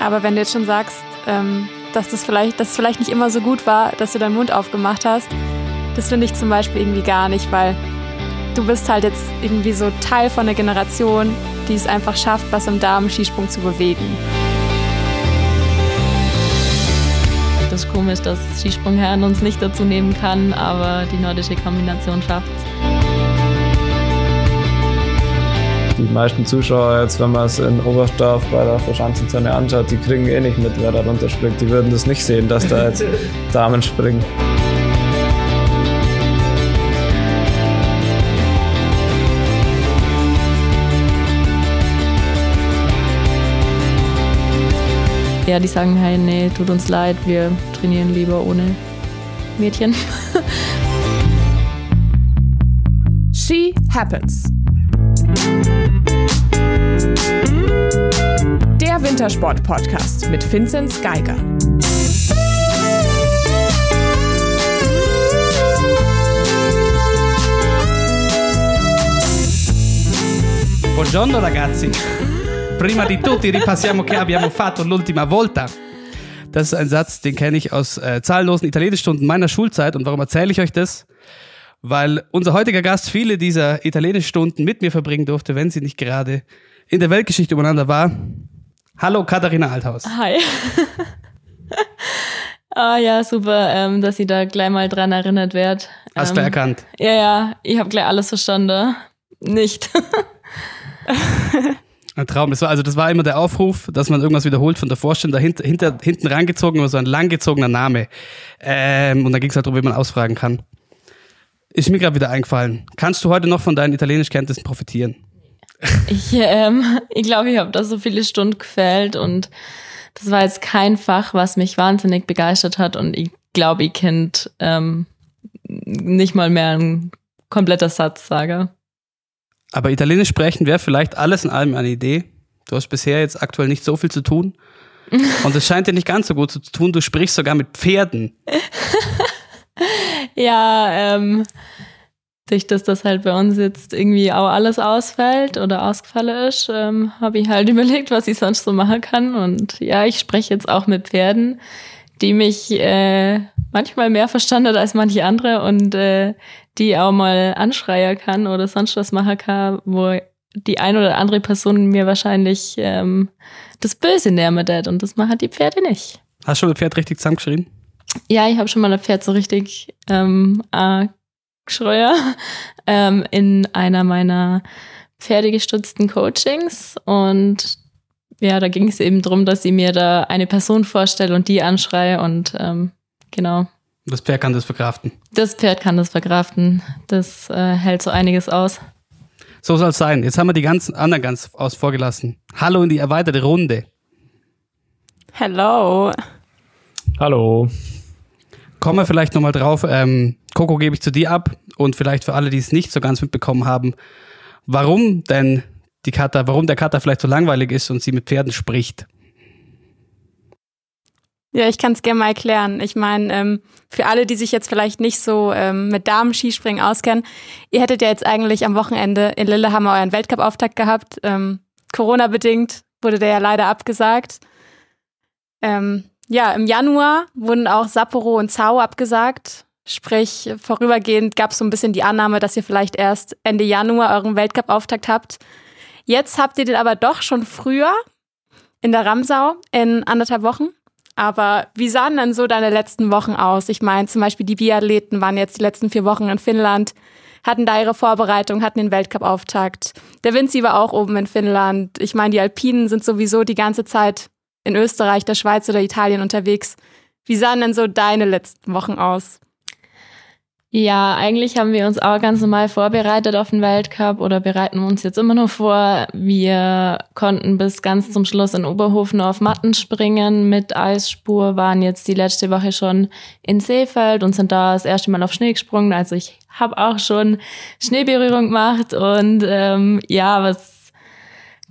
Aber wenn du jetzt schon sagst, ähm, dass das vielleicht, dass es vielleicht nicht immer so gut war, dass du deinen Mund aufgemacht hast, das finde ich zum Beispiel irgendwie gar nicht, weil du bist halt jetzt irgendwie so Teil von der Generation, die es einfach schafft, was im Damen-Skisprung zu bewegen. Das ist komisch, dass Skisprungherren uns nicht dazu nehmen kann, aber die nordische Kombination schafft es. Die meisten Zuschauer jetzt, wenn man es in Oberstdorf bei der Verschanzenzone anschaut, die kriegen eh nicht mit, wer da runterspringt. Die würden das nicht sehen, dass da jetzt Damen springen. Ja, die sagen, hey, nee, tut uns leid, wir trainieren lieber ohne Mädchen. She Happens. Wintersport-Podcast mit Vinzenz Geiger. Buongiorno ragazzi. Prima di tutti ripassiamo che abbiamo fatto l'ultima volta. Das ist ein Satz, den kenne ich aus äh, zahllosen Italienischstunden meiner Schulzeit. Und warum erzähle ich euch das? Weil unser heutiger Gast viele dieser Italienischstunden mit mir verbringen durfte, wenn sie nicht gerade in der Weltgeschichte übereinander war. Hallo Katharina Althaus. Hi. Ah ja, super, ähm, dass sie da gleich mal dran erinnert wird. Hast ähm, du erkannt? Ja, ja, ich habe gleich alles verstanden. Nicht. Ein Traum. Das war, also das war immer der Aufruf, dass man irgendwas wiederholt von der Vorstellung. Dahinter, hinter, hinten rangezogen war so ein langgezogener Name. Ähm, und da ging es halt darum, wie man ausfragen kann. Ist mir gerade wieder eingefallen. Kannst du heute noch von deinen Italienischkenntnissen profitieren? Ich ähm, ich, glaube, ich habe da so viele Stunden gefällt und das war jetzt kein Fach, was mich wahnsinnig begeistert hat und ich glaube, ich kennt ähm, nicht mal mehr ein kompletter Satz sage. Aber Italienisch sprechen wäre vielleicht alles in allem eine Idee. Du hast bisher jetzt aktuell nicht so viel zu tun. Und es scheint dir nicht ganz so gut zu tun. Du sprichst sogar mit Pferden. ja, ähm, durch das das halt bei uns jetzt irgendwie auch alles ausfällt oder ausgefallen ist, ähm, habe ich halt überlegt, was ich sonst so machen kann. Und ja, ich spreche jetzt auch mit Pferden, die mich äh, manchmal mehr verstanden hat als manche andere und äh, die auch mal anschreien kann oder sonst was machen kann, wo die ein oder andere Person mir wahrscheinlich ähm, das Böse nähren wird und das machen die Pferde nicht. Hast du schon ein Pferd richtig zusammengeschrien? Ja, ich habe schon mal ein Pferd so richtig ähm, geschreuer ähm, in einer meiner pferdegestützten Coachings und ja, da ging es eben darum, dass ich mir da eine Person vorstelle und die anschreie und ähm, genau. Das Pferd kann das verkraften. Das Pferd kann das verkraften. Das äh, hält so einiges aus. So soll es sein. Jetzt haben wir die ganzen anderen ganz aus vorgelassen. Hallo in die erweiterte Runde. Hello. Hallo. Kommen wir vielleicht nochmal drauf. Ähm, Coco gebe ich zu dir ab und vielleicht für alle, die es nicht so ganz mitbekommen haben, warum denn die Kata, warum der Kata vielleicht so langweilig ist und sie mit Pferden spricht. Ja, ich kann es gerne mal erklären. Ich meine, ähm, für alle, die sich jetzt vielleicht nicht so ähm, mit Damen-Skispringen auskennen, ihr hättet ja jetzt eigentlich am Wochenende in Lillehammer euren Weltcup-Auftakt gehabt. Ähm, Corona-bedingt wurde der ja leider abgesagt. Ähm, ja, im Januar wurden auch Sapporo und Zau abgesagt. Sprich, vorübergehend gab es so ein bisschen die Annahme, dass ihr vielleicht erst Ende Januar euren Weltcup-Auftakt habt. Jetzt habt ihr den aber doch schon früher in der Ramsau in anderthalb Wochen. Aber wie sahen denn so deine letzten Wochen aus? Ich meine, zum Beispiel die Biathleten waren jetzt die letzten vier Wochen in Finnland, hatten da ihre Vorbereitung, hatten den Weltcup-Auftakt. Der Vinci war auch oben in Finnland. Ich meine, die Alpinen sind sowieso die ganze Zeit in Österreich, der Schweiz oder Italien unterwegs. Wie sahen denn so deine letzten Wochen aus? Ja, eigentlich haben wir uns auch ganz normal vorbereitet auf den Weltcup oder bereiten uns jetzt immer noch vor. Wir konnten bis ganz zum Schluss in Oberhofen auf Matten springen mit Eisspur, waren jetzt die letzte Woche schon in Seefeld und sind da das erste Mal auf Schnee gesprungen. Also ich habe auch schon Schneeberührung gemacht und ähm, ja, was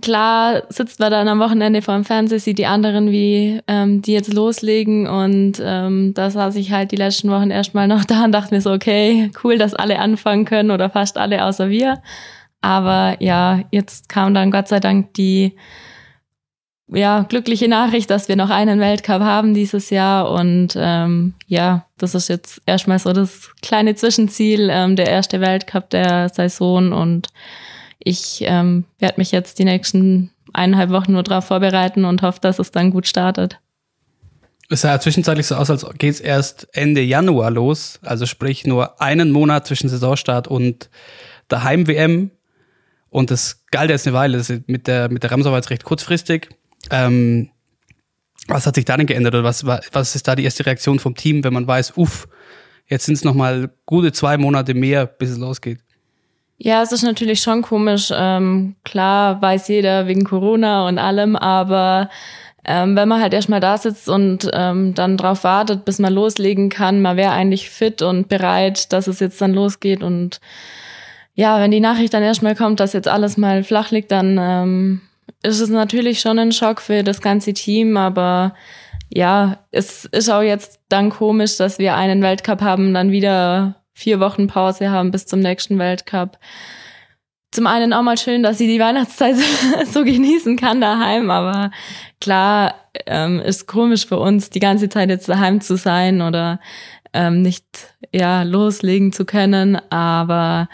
klar sitzt man dann am Wochenende vor dem Fernseher, sieht die anderen, wie ähm, die jetzt loslegen und ähm, da saß ich halt die letzten Wochen erstmal noch da und dachte mir so, okay, cool, dass alle anfangen können oder fast alle außer wir. Aber ja, jetzt kam dann Gott sei Dank die ja, glückliche Nachricht, dass wir noch einen Weltcup haben dieses Jahr. Und ähm, ja, das ist jetzt erstmal so das kleine Zwischenziel, ähm, der erste Weltcup der Saison. Und ich ähm, werde mich jetzt die nächsten eineinhalb Wochen nur darauf vorbereiten und hoffe, dass es dann gut startet. Es sah zwischenzeitlich so aus, als geht es erst Ende Januar los. Also sprich nur einen Monat zwischen Saisonstart und der Heim-WM. Und das galt jetzt eine Weile. Das mit der, mit der Ramsau war jetzt recht kurzfristig. Ähm, was hat sich da denn geändert oder was, was ist da die erste Reaktion vom Team, wenn man weiß, uff, jetzt sind es nochmal gute zwei Monate mehr, bis es losgeht? Ja, es ist natürlich schon komisch. Ähm, klar weiß jeder wegen Corona und allem, aber ähm, wenn man halt erstmal da sitzt und ähm, dann drauf wartet, bis man loslegen kann, man wäre eigentlich fit und bereit, dass es jetzt dann losgeht. Und ja, wenn die Nachricht dann erstmal kommt, dass jetzt alles mal flach liegt, dann ähm, ist es natürlich schon ein Schock für das ganze Team, aber ja, es ist auch jetzt dann komisch, dass wir einen Weltcup haben, dann wieder vier Wochen Pause haben bis zum nächsten Weltcup. Zum einen auch mal schön, dass sie die Weihnachtszeit so genießen kann daheim, aber klar ähm, ist komisch für uns, die ganze Zeit jetzt daheim zu sein oder ähm, nicht ja loslegen zu können. Aber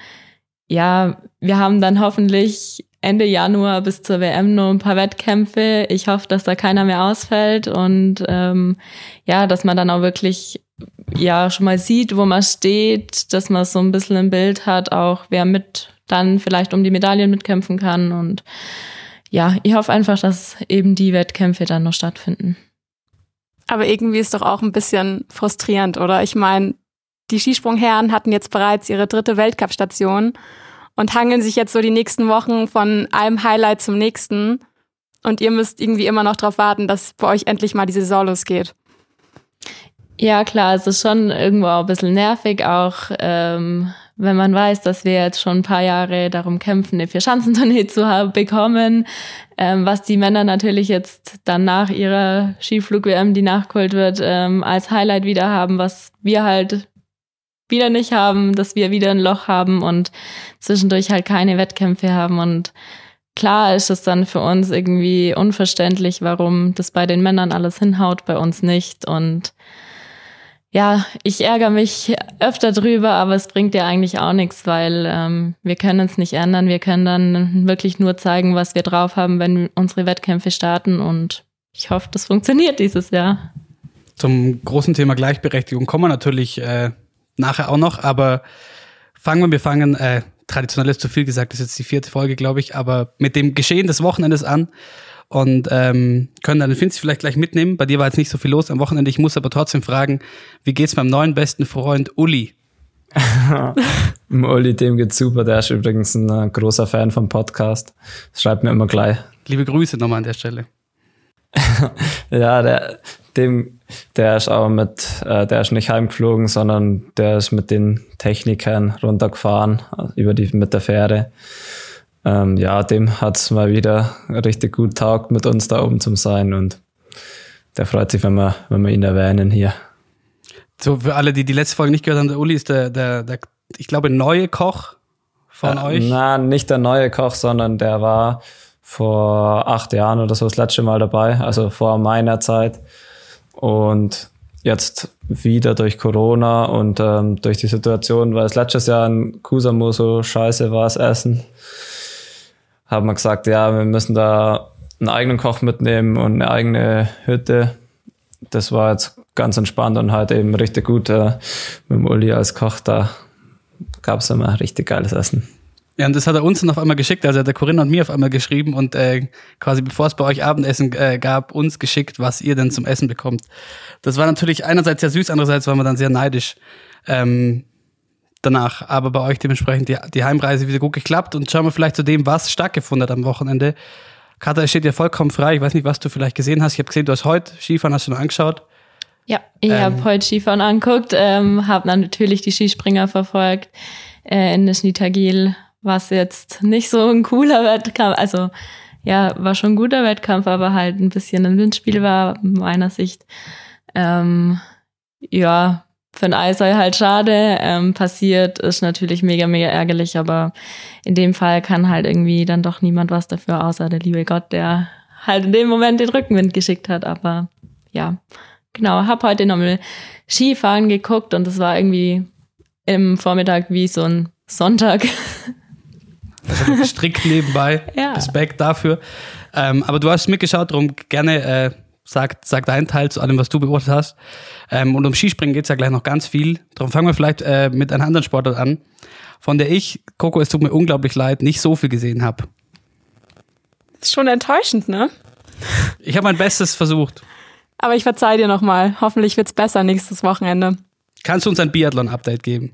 ja, wir haben dann hoffentlich Ende Januar bis zur WM nur ein paar Wettkämpfe. Ich hoffe, dass da keiner mehr ausfällt und ähm, ja, dass man dann auch wirklich ja schon mal sieht, wo man steht, dass man so ein bisschen ein Bild hat, auch wer mit dann vielleicht um die Medaillen mitkämpfen kann und ja, ich hoffe einfach, dass eben die Wettkämpfe dann noch stattfinden. Aber irgendwie ist doch auch ein bisschen frustrierend, oder? Ich meine, die Skisprungherren hatten jetzt bereits ihre dritte Weltcup-Station und hangeln sich jetzt so die nächsten Wochen von einem Highlight zum nächsten. Und ihr müsst irgendwie immer noch darauf warten, dass bei euch endlich mal die Saison losgeht. Ja, klar, es ist schon irgendwo auch ein bisschen nervig, auch ähm, wenn man weiß, dass wir jetzt schon ein paar Jahre darum kämpfen, eine Vierschanzentournee zu haben, bekommen, ähm, was die Männer natürlich jetzt dann nach ihrer Skiflug-WM, die nachgeholt wird, ähm, als Highlight wieder haben, was wir halt wieder nicht haben, dass wir wieder ein Loch haben und zwischendurch halt keine Wettkämpfe haben. Und klar ist es dann für uns irgendwie unverständlich, warum das bei den Männern alles hinhaut, bei uns nicht. Und ja, ich ärgere mich öfter drüber, aber es bringt ja eigentlich auch nichts, weil ähm, wir können es nicht ändern. Wir können dann wirklich nur zeigen, was wir drauf haben, wenn unsere Wettkämpfe starten. Und ich hoffe, das funktioniert dieses Jahr. Zum großen Thema Gleichberechtigung kommen wir natürlich äh, nachher auch noch, aber fangen wir, wir fangen, äh, traditionell ist zu viel gesagt, das ist jetzt die vierte Folge, glaube ich, aber mit dem Geschehen des Wochenendes an und ähm, können dann den Finzi vielleicht gleich mitnehmen. Bei dir war jetzt nicht so viel los am Wochenende. Ich muss aber trotzdem fragen, wie geht's meinem neuen besten Freund Uli? Uli, dem geht's super. Der ist übrigens ein äh, großer Fan vom Podcast. schreibt mir immer gleich. Liebe Grüße nochmal an der Stelle. ja, der, dem, der ist auch mit, äh, der ist nicht heimgeflogen, sondern der ist mit den Technikern runtergefahren, über die, mit der Fähre. Ähm, ja, dem hat's mal wieder richtig gut taugt, mit uns da oben zu sein und der freut sich, wenn wir, wenn wir ihn erwähnen hier. So, für alle, die die letzte Folge nicht gehört haben, der Uli ist der, der, der ich glaube, neue Koch von äh, euch. Nein, nicht der neue Koch, sondern der war vor acht Jahren oder so das letzte Mal dabei, also vor meiner Zeit. Und jetzt wieder durch Corona und ähm, durch die Situation, weil es letztes Jahr in Kusamo so scheiße war, das Essen, haben wir gesagt, ja, wir müssen da einen eigenen Koch mitnehmen und eine eigene Hütte. Das war jetzt ganz entspannt und halt eben richtig gut äh, mit dem Uli als Koch. Da gab es immer richtig geiles Essen. Ja, und das hat er uns dann auf einmal geschickt, also hat der Corinna und mir auf einmal geschrieben und äh, quasi bevor es bei euch Abendessen äh, gab, uns geschickt, was ihr denn zum Essen bekommt. Das war natürlich einerseits sehr süß, andererseits waren wir dann sehr neidisch ähm, danach. Aber bei euch dementsprechend die, die Heimreise wieder gut geklappt und schauen wir vielleicht zu dem, was stattgefunden hat am Wochenende. Katha, es steht dir vollkommen frei. Ich weiß nicht, was du vielleicht gesehen hast. Ich habe gesehen, du hast heute Skifahren, hast du noch angeschaut. Ja, ich ähm, habe heute Skifahren angeguckt, ähm, habe dann natürlich die Skispringer verfolgt äh, in der Schnittergil was jetzt nicht so ein cooler Wettkampf, also ja, war schon ein guter Wettkampf, aber halt ein bisschen ein Windspiel war, meiner Sicht. Ähm, ja, für ein Eisei halt schade. Ähm, passiert ist natürlich mega, mega ärgerlich, aber in dem Fall kann halt irgendwie dann doch niemand was dafür, außer der liebe Gott, der halt in dem Moment den Rückenwind geschickt hat. Aber ja, genau, habe heute nochmal Skifahren geguckt und es war irgendwie im Vormittag wie so ein Sonntag. Also strikt nebenbei. Ja. Respekt dafür. Ähm, aber du hast mitgeschaut, darum gerne äh, sag, sag deinen Teil zu allem, was du beobachtet hast. Ähm, und um Skispringen geht's ja gleich noch ganz viel. Darum fangen wir vielleicht äh, mit einer anderen Sportart an, von der ich, Coco, es tut mir unglaublich leid, nicht so viel gesehen habe. Ist schon enttäuschend, ne? Ich habe mein Bestes versucht. Aber ich verzeih dir nochmal. Hoffentlich wird's besser nächstes Wochenende. Kannst du uns ein Biathlon-Update geben?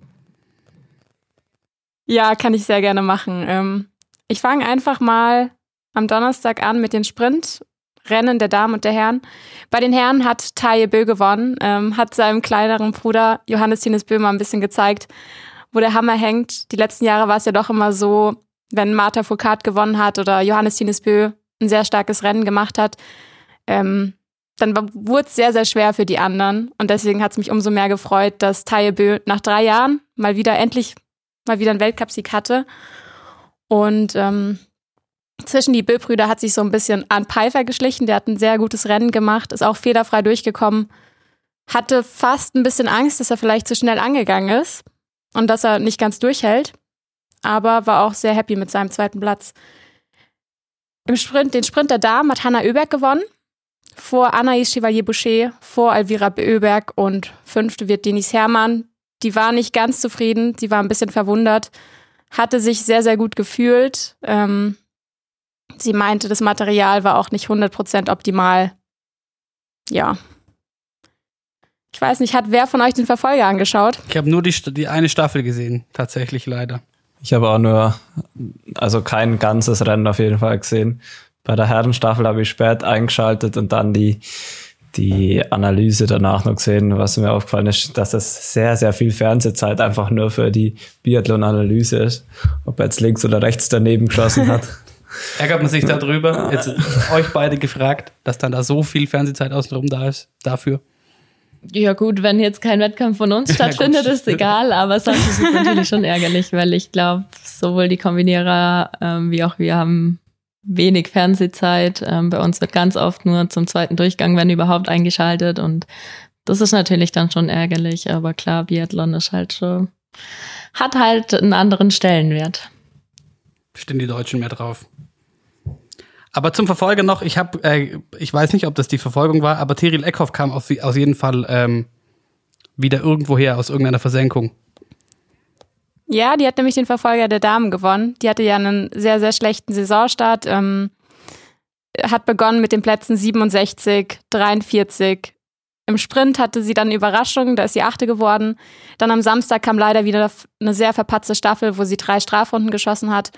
Ja, kann ich sehr gerne machen. Ähm, ich fange einfach mal am Donnerstag an mit den Sprintrennen der Damen und der Herren. Bei den Herren hat Taye Bö gewonnen, ähm, hat seinem kleineren Bruder Johannes Tines Böhmer ein bisschen gezeigt, wo der Hammer hängt. Die letzten Jahre war es ja doch immer so, wenn Martha Foucault gewonnen hat oder Johannes Tines Bö ein sehr starkes Rennen gemacht hat, ähm, dann wurde es sehr, sehr schwer für die anderen. Und deswegen hat es mich umso mehr gefreut, dass Taye Bö nach drei Jahren mal wieder endlich mal wieder einen Weltcupsieg hatte. Und ähm, zwischen die Bö-Brüder hat sich so ein bisschen Arndt Pfeiffer geschlichen. Der hat ein sehr gutes Rennen gemacht, ist auch fehlerfrei durchgekommen. Hatte fast ein bisschen Angst, dass er vielleicht zu schnell angegangen ist und dass er nicht ganz durchhält. Aber war auch sehr happy mit seinem zweiten Platz. Im Sprint, den Sprint der Damen hat Hanna Oeberg gewonnen. Vor Anaïs Chevalier-Boucher, vor Alvira Oeberg und fünfte wird Denis Herrmann. Die war nicht ganz zufrieden, sie war ein bisschen verwundert, hatte sich sehr, sehr gut gefühlt. Ähm, sie meinte, das Material war auch nicht 100% optimal. Ja. Ich weiß nicht, hat wer von euch den Verfolger angeschaut? Ich habe nur die, die eine Staffel gesehen, tatsächlich leider. Ich habe auch nur, also kein ganzes Rennen auf jeden Fall gesehen. Bei der Herrenstaffel habe ich spät eingeschaltet und dann die, die Analyse danach noch gesehen. Was mir aufgefallen ist, dass das sehr, sehr viel Fernsehzeit einfach nur für die Biathlon-Analyse ist. Ob er jetzt links oder rechts daneben geschossen hat. Ärgert man sich darüber? Jetzt euch beide gefragt, dass dann da so viel Fernsehzeit außenrum da ist dafür. Ja gut, wenn jetzt kein Wettkampf von uns stattfindet, ist egal, aber sonst ist es natürlich schon ärgerlich, weil ich glaube, sowohl die Kombinierer ähm, wie auch wir haben wenig Fernsehzeit. Ähm, bei uns wird ganz oft nur zum zweiten Durchgang, wenn überhaupt, eingeschaltet und das ist natürlich dann schon ärgerlich, aber klar, Biathlon ist halt schon, hat halt einen anderen Stellenwert. Stehen die Deutschen mehr drauf. Aber zum Verfolger noch, ich habe, äh, ich weiß nicht, ob das die Verfolgung war, aber Tyrell Eckhoff kam auf, aus jeden Fall ähm, wieder irgendwoher aus irgendeiner Versenkung. Ja, die hat nämlich den Verfolger der Damen gewonnen. Die hatte ja einen sehr, sehr schlechten Saisonstart. Ähm, hat begonnen mit den Plätzen 67, 43. Im Sprint hatte sie dann Überraschung, da ist sie Achte geworden. Dann am Samstag kam leider wieder eine sehr verpatzte Staffel, wo sie drei Strafrunden geschossen hat.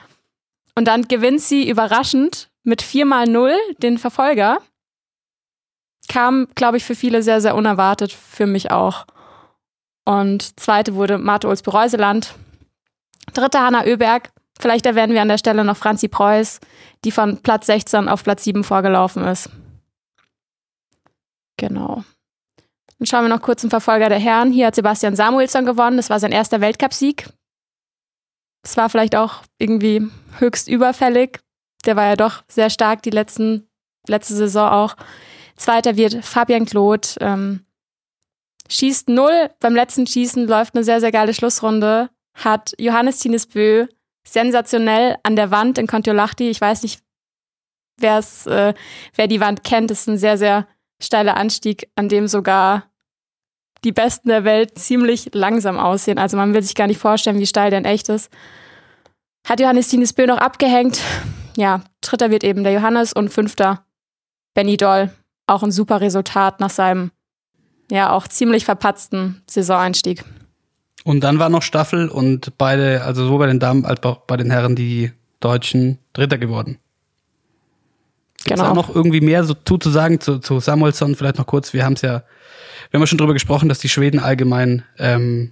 Und dann gewinnt sie überraschend mit 4 mal 0 den Verfolger. Kam, glaube ich, für viele sehr, sehr unerwartet, für mich auch. Und zweite wurde Marte Ulsby-Reuseland. Dritte Hanna Oeberg. Vielleicht erwähnen wir an der Stelle noch Franzi Preuß, die von Platz 16 auf Platz 7 vorgelaufen ist. Genau. Dann schauen wir noch kurz zum Verfolger der Herren. Hier hat Sebastian Samuelsson gewonnen. Das war sein erster Weltcupsieg. Das war vielleicht auch irgendwie höchst überfällig. Der war ja doch sehr stark die letzten, letzte Saison auch. Zweiter wird Fabian Kloth. Ähm, schießt null. Beim letzten Schießen läuft eine sehr, sehr geile Schlussrunde. Hat Johannes Tines Bö sensationell an der Wand in Kontiolahti. Ich weiß nicht, wer's, äh, wer die Wand kennt. Das ist ein sehr, sehr steiler Anstieg, an dem sogar die Besten der Welt ziemlich langsam aussehen. Also man will sich gar nicht vorstellen, wie steil der in echt ist. Hat Johannes Tines Bö noch abgehängt. Ja, dritter wird eben der Johannes und fünfter Benny Doll. Auch ein super Resultat nach seinem ja auch ziemlich verpatzten Saisoneinstieg. Und dann war noch Staffel und beide, also sowohl bei den Damen als auch bei den Herren, die Deutschen Dritter geworden. Gibt's Genau. auch noch irgendwie mehr so zu, zu sagen zu, zu Samuelsson? Vielleicht noch kurz. Wir haben es ja, wir haben ja schon drüber gesprochen, dass die Schweden allgemein ähm,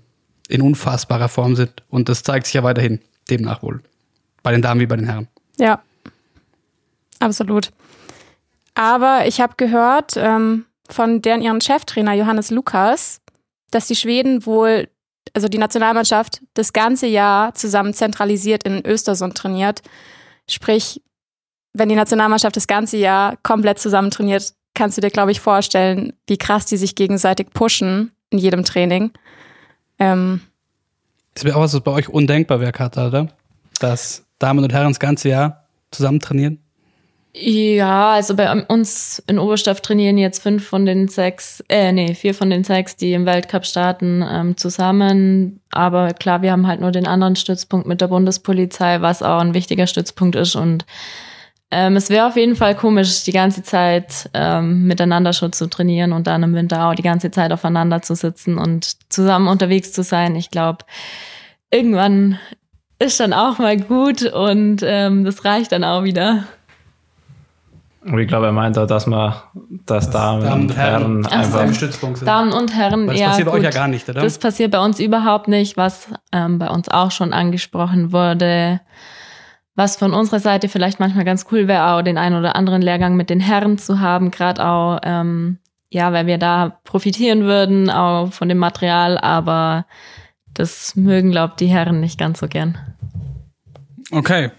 in unfassbarer Form sind. Und das zeigt sich ja weiterhin, demnach wohl. Bei den Damen wie bei den Herren. Ja, absolut. Aber ich habe gehört ähm, von deren ihren Cheftrainer Johannes Lukas, dass die Schweden wohl, also die Nationalmannschaft, das ganze Jahr zusammen zentralisiert in Östersund trainiert. Sprich, wenn die Nationalmannschaft das ganze Jahr komplett zusammen trainiert, kannst du dir, glaube ich, vorstellen, wie krass die sich gegenseitig pushen in jedem Training. Ähm, Das wäre auch was, was bei euch undenkbar wäre, Katha, oder? Dass Damen und Herren das ganze Jahr zusammen trainieren? Ja, also bei uns in Oberstoff trainieren jetzt fünf von den sechs, äh, nee, vier von den sechs, die im Weltcup starten, ähm, zusammen. Aber klar, wir haben halt nur den anderen Stützpunkt mit der Bundespolizei, was auch ein wichtiger Stützpunkt ist. Und ähm, es wäre auf jeden Fall komisch, die ganze Zeit ähm, miteinander schon zu trainieren und dann im Winter auch die ganze Zeit aufeinander zu sitzen und zusammen unterwegs zu sein. Ich glaube, irgendwann ist dann auch mal gut und ähm, das reicht dann auch wieder. Und ich glaube, er meint auch, dass man, dass Damen, und Herren, so. einfach. Stützpunkt sind. Damen und Herren, das ja, passiert bei gut. euch ja gar nicht, oder? Das passiert bei uns überhaupt nicht, was ähm, bei uns auch schon angesprochen wurde. Was von unserer Seite vielleicht manchmal ganz cool wäre, auch den einen oder anderen Lehrgang mit den Herren zu haben, gerade auch, ähm, ja, weil wir da profitieren würden, auch von dem Material, aber das mögen, glaubt die Herren nicht ganz so gern. Okay.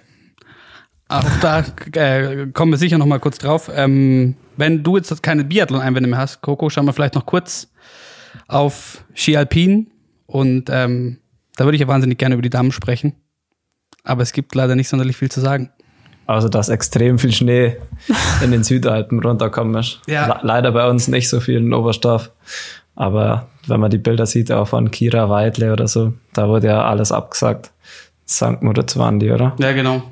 Auch da äh, kommen wir sicher noch mal kurz drauf. Ähm, wenn du jetzt keine Biathlon-Einwände mehr hast, Coco, schauen wir vielleicht noch kurz auf Ski Alpin. Und ähm, da würde ich ja wahnsinnig gerne über die Damen sprechen. Aber es gibt leider nicht sonderlich viel zu sagen. Also, dass extrem viel Schnee in den Südalpen runterkommen ist. Ja. Le- Leider bei uns nicht so viel in Oberstoff. Aber wenn man die Bilder sieht, auch von Kira Weidle oder so, da wurde ja alles abgesagt. St. Moritz waren die, oder? Ja, genau.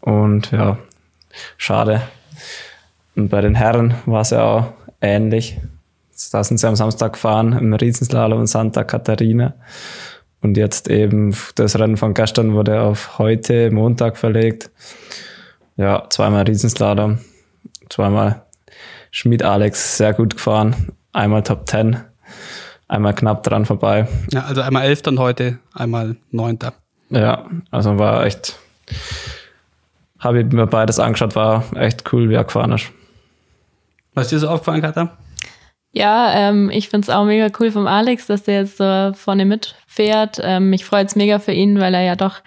Und ja, schade. Und bei den Herren war es ja auch ähnlich. Da sind sie am Samstag gefahren im Riesenslalom in Santa Catarina. Und jetzt eben das Rennen von gestern wurde auf heute, Montag verlegt. Ja, zweimal Riesenslalom, zweimal Schmid Alex sehr gut gefahren. Einmal Top 10, einmal knapp dran vorbei. Ja, also einmal Elfter und heute einmal Neunter. Ja, also war echt, habe ich mir beides angeschaut, war echt cool, wie er gefahren ist. Was dir so aufgefallen, Katha? Ja, ähm, ich find's auch mega cool vom Alex, dass der jetzt so vorne mitfährt. Ähm, mich freut's mega für ihn, weil er ja doch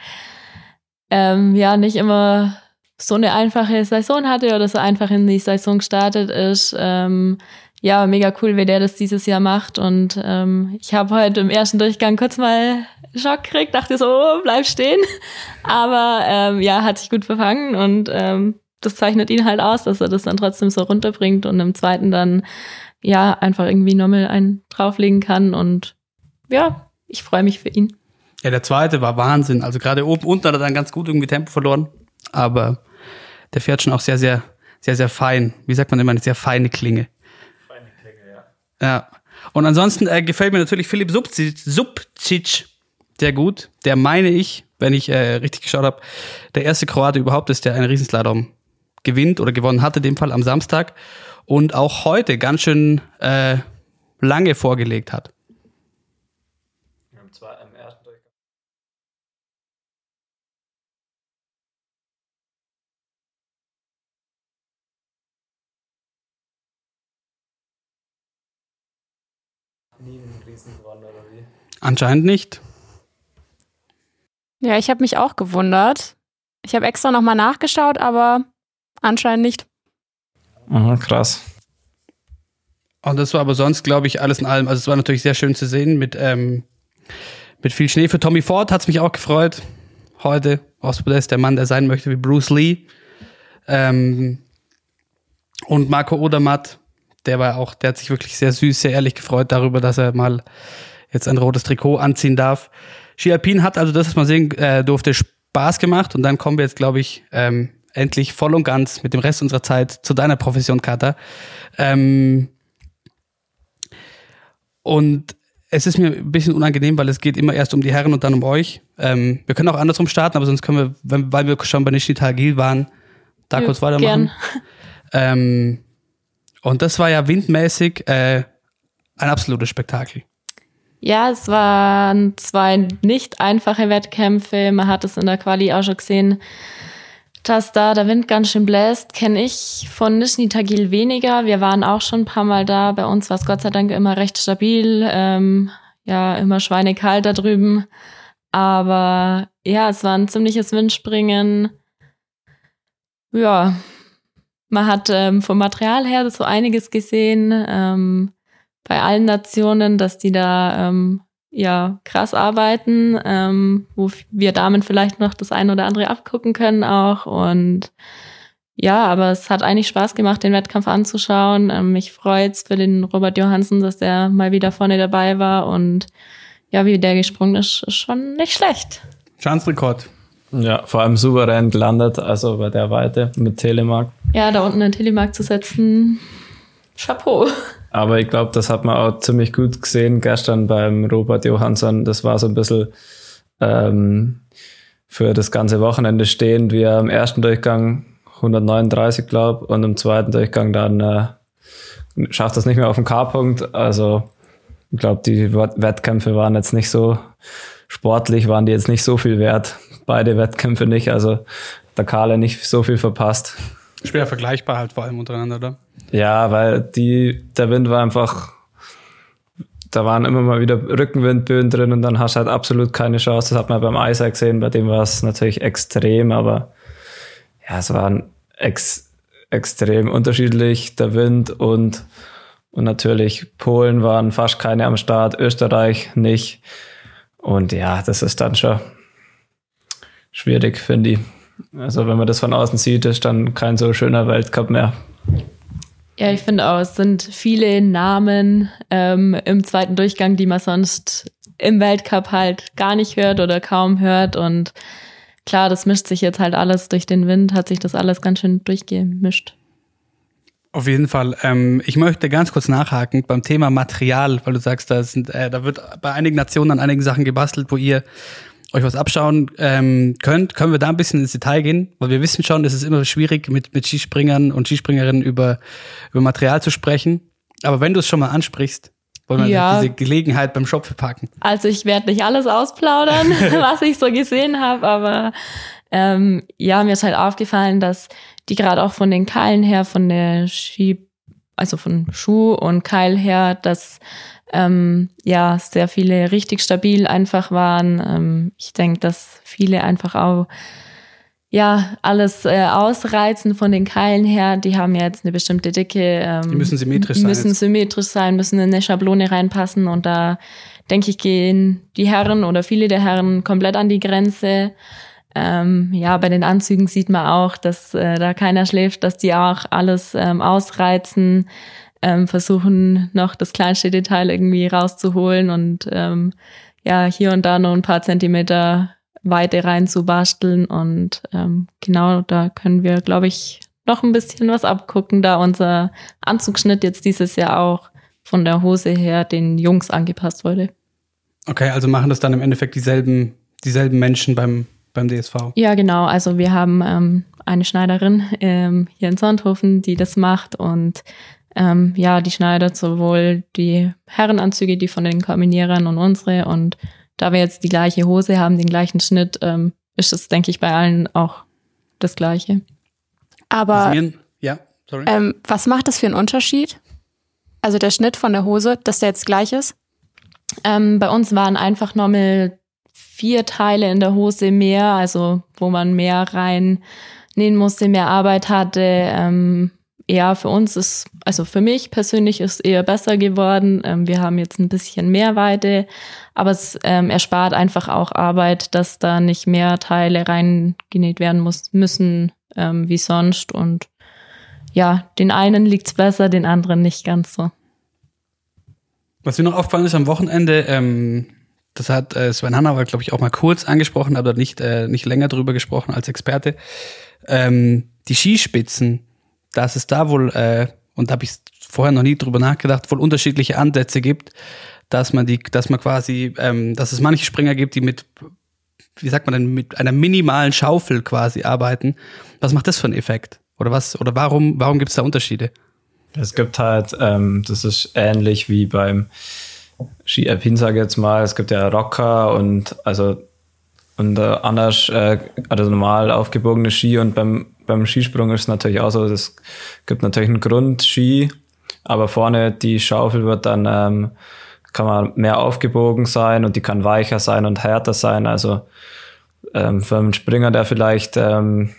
ähm, ja nicht immer so eine einfache Saison hatte oder so einfach in die Saison gestartet ist. Ähm, ja, mega cool, wie der das dieses Jahr macht. Und ähm, ich habe heute im ersten Durchgang kurz mal Schock gekriegt, dachte so, oh, bleib stehen. Aber ähm, ja, hat sich gut verfangen und ähm, das zeichnet ihn halt aus, dass er das dann trotzdem so runterbringt und im zweiten dann ja einfach irgendwie nochmal einen drauflegen kann. Und ja, ich freue mich für ihn. Ja, der zweite war Wahnsinn. Also gerade oben unten hat er dann ganz gut irgendwie Tempo verloren. Aber der fährt schon auch sehr, sehr, sehr, sehr fein. Wie sagt man immer, eine sehr feine Klinge. Feine Klinge, ja. Ja. Und ansonsten äh, gefällt mir natürlich Philipp Subcic, Subcic sehr gut. Der meine ich, wenn ich äh, richtig geschaut habe, der erste Kroate überhaupt ist, der einen Riesenslalom gewinnt oder gewonnen hatte, in dem Fall am Samstag. Und auch heute ganz schön äh, lange vorgelegt hat. Anscheinend nicht. ja, ich habe mich auch gewundert. Ich habe extra nochmal nachgeschaut, aber anscheinend nicht. Aha, krass. Und das war aber sonst, glaube ich, alles in allem. Also es war natürlich sehr schön zu sehen mit, ähm, mit viel Schnee. Für Tommy Ford hat es mich auch gefreut. Heute aus Podest, der Mann, der sein möchte wie Bruce Lee. Ähm, und Marco Odermatt, der war auch, der hat sich wirklich sehr süß, sehr ehrlich gefreut darüber, dass er mal jetzt ein rotes Trikot anziehen darf. Ski Alpin hat also das, was man sehen äh, durfte, Spaß gemacht. Und dann kommen wir jetzt, glaube ich, ähm, endlich voll und ganz mit dem Rest unserer Zeit zu deiner Profession, Kata. Ähm, und es ist mir ein bisschen unangenehm, weil es geht immer erst um die Herren und dann um euch. Ähm, wir können auch andersrum starten, aber sonst können wir, wenn, weil wir schon bei Nishni Tagil waren, da Ja, kurz weitermachen. Ähm, und das war ja windmäßig äh, ein absolutes Spektakel. Ja, es waren zwei nicht einfache Wettkämpfe. Man hat es in der Quali auch schon gesehen, dass da der Wind ganz schön bläst. Kenne ich von Nizhny Tagil weniger. Wir waren auch schon ein paar Mal da. Bei uns war es Gott sei Dank immer recht stabil. Ähm, ja, immer schweinekalt da drüben. Aber ja, es war ein ziemliches Windspringen. ja, man hat ähm, vom Material her so einiges gesehen ähm, bei allen Nationen, dass die da ähm, ja krass arbeiten, ähm, wo wir Damen vielleicht noch das eine oder andere abgucken können auch und ja, aber es hat eigentlich Spaß gemacht, den Wettkampf anzuschauen. Ähm, mich freut's für den Robert Johansen, dass der mal wieder vorne dabei war und ja, wie der gesprungen ist, ist schon nicht schlecht. Chancerekord. Ja, vor allem souverän gelandet, also bei der Weite mit Telemark. Ja, da unten einen Telemark zu setzen, Chapeau. Aber ich glaube, das hat man auch ziemlich gut gesehen gestern beim Robert Johansson. Das war so ein bisschen ähm, für das ganze Wochenende stehend, wie er im ersten Durchgang 139, glaube und im zweiten Durchgang dann äh, schafft das nicht mehr auf den K-Punkt. Also ich glaube, die Wettkämpfe waren jetzt nicht so sportlich, waren die jetzt nicht so viel wert. Beide Wettkämpfe nicht. Also der Kahle nicht so viel verpasst. Schwer vergleichbar halt vor allem untereinander, oder? Ja, weil die, der Wind war einfach, da waren immer mal wieder Rückenwindböen drin und dann hast du halt absolut keine Chance. Das hat man beim Isaac gesehen, bei dem war es natürlich extrem, aber ja, es waren ex, extrem unterschiedlich, der Wind und, und natürlich Polen waren fast keine am Start, Österreich nicht. Und ja, das ist dann schon schwierig, finde ich. Also wenn man das von außen sieht, ist dann kein so schöner Weltcup mehr. Ja, ich finde auch, es sind viele Namen ähm, im zweiten Durchgang, die man sonst im Weltcup halt gar nicht hört oder kaum hört. Und klar, das mischt sich jetzt halt alles durch den Wind, hat sich das alles ganz schön durchgemischt. Auf jeden Fall. Ähm, ich möchte ganz kurz nachhaken beim Thema Material, weil du sagst, da, sind, äh, da wird bei einigen Nationen an einigen Sachen gebastelt, wo ihr euch was abschauen ähm, könnt. Können wir da ein bisschen ins Detail gehen? Weil wir wissen schon, es ist immer schwierig, mit, mit Skispringern und Skispringerinnen über, über Material zu sprechen. Aber wenn du es schon mal ansprichst, wollen wir ja. diese Gelegenheit beim Shop verpacken. Also ich werde nicht alles ausplaudern, was ich so gesehen habe, aber ähm, ja, mir ist halt aufgefallen, dass die gerade auch von den Keilen her, von der Ski, also von Schuh und Keil her, dass ähm, ja sehr viele richtig stabil einfach waren. Ähm, ich denke, dass viele einfach auch ja alles äh, ausreizen von den Keilen her. Die haben ja jetzt eine bestimmte Dicke. Ähm, die müssen symmetrisch sein. Müssen symmetrisch sein, müssen in eine Schablone reinpassen und da denke ich gehen die Herren oder viele der Herren komplett an die Grenze. Ähm, ja, bei den Anzügen sieht man auch, dass äh, da keiner schläft, dass die auch alles ähm, ausreizen, ähm, versuchen noch das kleinste Detail irgendwie rauszuholen und ähm, ja, hier und da noch ein paar Zentimeter Weite reinzubasteln. Und ähm, genau da können wir, glaube ich, noch ein bisschen was abgucken, da unser Anzugschnitt jetzt dieses Jahr auch von der Hose her den Jungs angepasst wurde. Okay, also machen das dann im Endeffekt dieselben, dieselben Menschen beim beim DSV. Ja, genau. Also wir haben ähm, eine Schneiderin ähm, hier in Sonthofen, die das macht und ähm, ja, die schneidet sowohl die Herrenanzüge, die von den Kombinierern und unsere und da wir jetzt die gleiche Hose haben, den gleichen Schnitt, ähm, ist es, denke ich, bei allen auch das Gleiche. Aber ja, sorry. Ähm, was macht das für einen Unterschied? Also der Schnitt von der Hose, dass der jetzt gleich ist? Ähm, bei uns waren einfach nochmal vier Teile in der Hose mehr, also wo man mehr reinnähen musste, mehr Arbeit hatte. Ähm, ja, für uns ist, also für mich persönlich ist eher besser geworden. Ähm, wir haben jetzt ein bisschen mehr Weite, aber es ähm, erspart einfach auch Arbeit, dass da nicht mehr Teile reingenäht werden muss, müssen ähm, wie sonst. Und ja, den einen liegt's besser, den anderen nicht ganz so. Was mir noch aufgefallen ist am Wochenende, ähm, das hat äh, Sven Hannauer, glaube ich, auch mal kurz angesprochen, aber nicht, äh, nicht länger drüber gesprochen als Experte. Ähm, die Skispitzen, dass es da wohl, äh, und da habe ich vorher noch nie drüber nachgedacht, wohl unterschiedliche Ansätze gibt, dass man die, dass man quasi, ähm, dass es manche Springer gibt, die mit, wie sagt man denn, mit einer minimalen Schaufel quasi arbeiten. Was macht das für einen Effekt? Oder was, oder warum, warum gibt es da Unterschiede? Es gibt halt, ähm, das ist ähnlich wie beim Ski Alpin, sage ich jetzt mal, es gibt ja Rocker und also und äh, anders, äh, also normal aufgebogene Ski und beim, beim Skisprung ist es natürlich auch so, es gibt natürlich einen Grundski, aber vorne die Schaufel wird dann, ähm, kann man mehr aufgebogen sein und die kann weicher sein und härter sein. Also ähm, für einen Springer, der vielleicht ähm,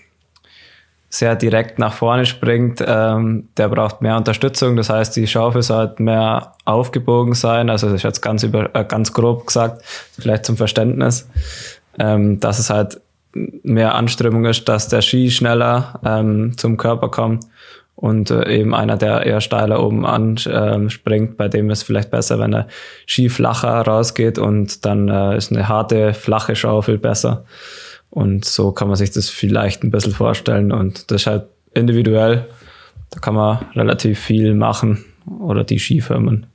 sehr direkt nach vorne springt, ähm, der braucht mehr Unterstützung. Das heißt, die Schaufel sollte mehr aufgebogen sein. Also das ist jetzt ganz über, äh, ganz grob gesagt, vielleicht zum Verständnis, ähm, dass es halt mehr Anströmung ist, dass der Ski schneller ähm, zum Körper kommt und äh, eben einer, der eher steiler oben anspringt, ähm, bei dem ist vielleicht besser, wenn der Ski flacher rausgeht und dann äh, ist eine harte, flache Schaufel besser. Und so kann man sich das vielleicht ein bisschen vorstellen. Und das ist halt individuell. Da kann man relativ viel machen oder die Skifirmen.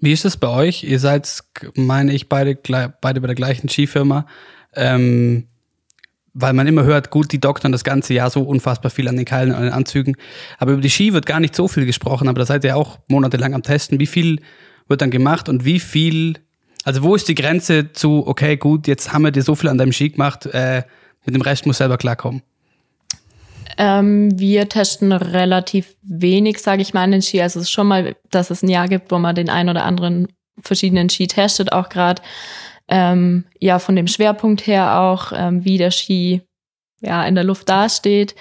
Wie ist das bei euch? Ihr seid, meine ich, beide, beide bei der gleichen Skifirma. Ähm, weil man immer hört, gut, die doktern das ganze Jahr so unfassbar viel an den Keilen, an den Anzügen. Aber über die Ski wird gar nicht so viel gesprochen, aber da seid ihr auch monatelang am Testen. Wie viel wird dann gemacht und wie viel also wo ist die Grenze zu, okay, gut, jetzt haben wir dir so viel an deinem Ski gemacht, äh, mit dem Rest muss selber klarkommen? Ähm, wir testen relativ wenig, sage ich mal, an den Ski. Also es ist schon mal, dass es ein Jahr gibt, wo man den einen oder anderen verschiedenen Ski testet, auch gerade ähm, ja von dem Schwerpunkt her auch, ähm, wie der Ski ja in der Luft dasteht.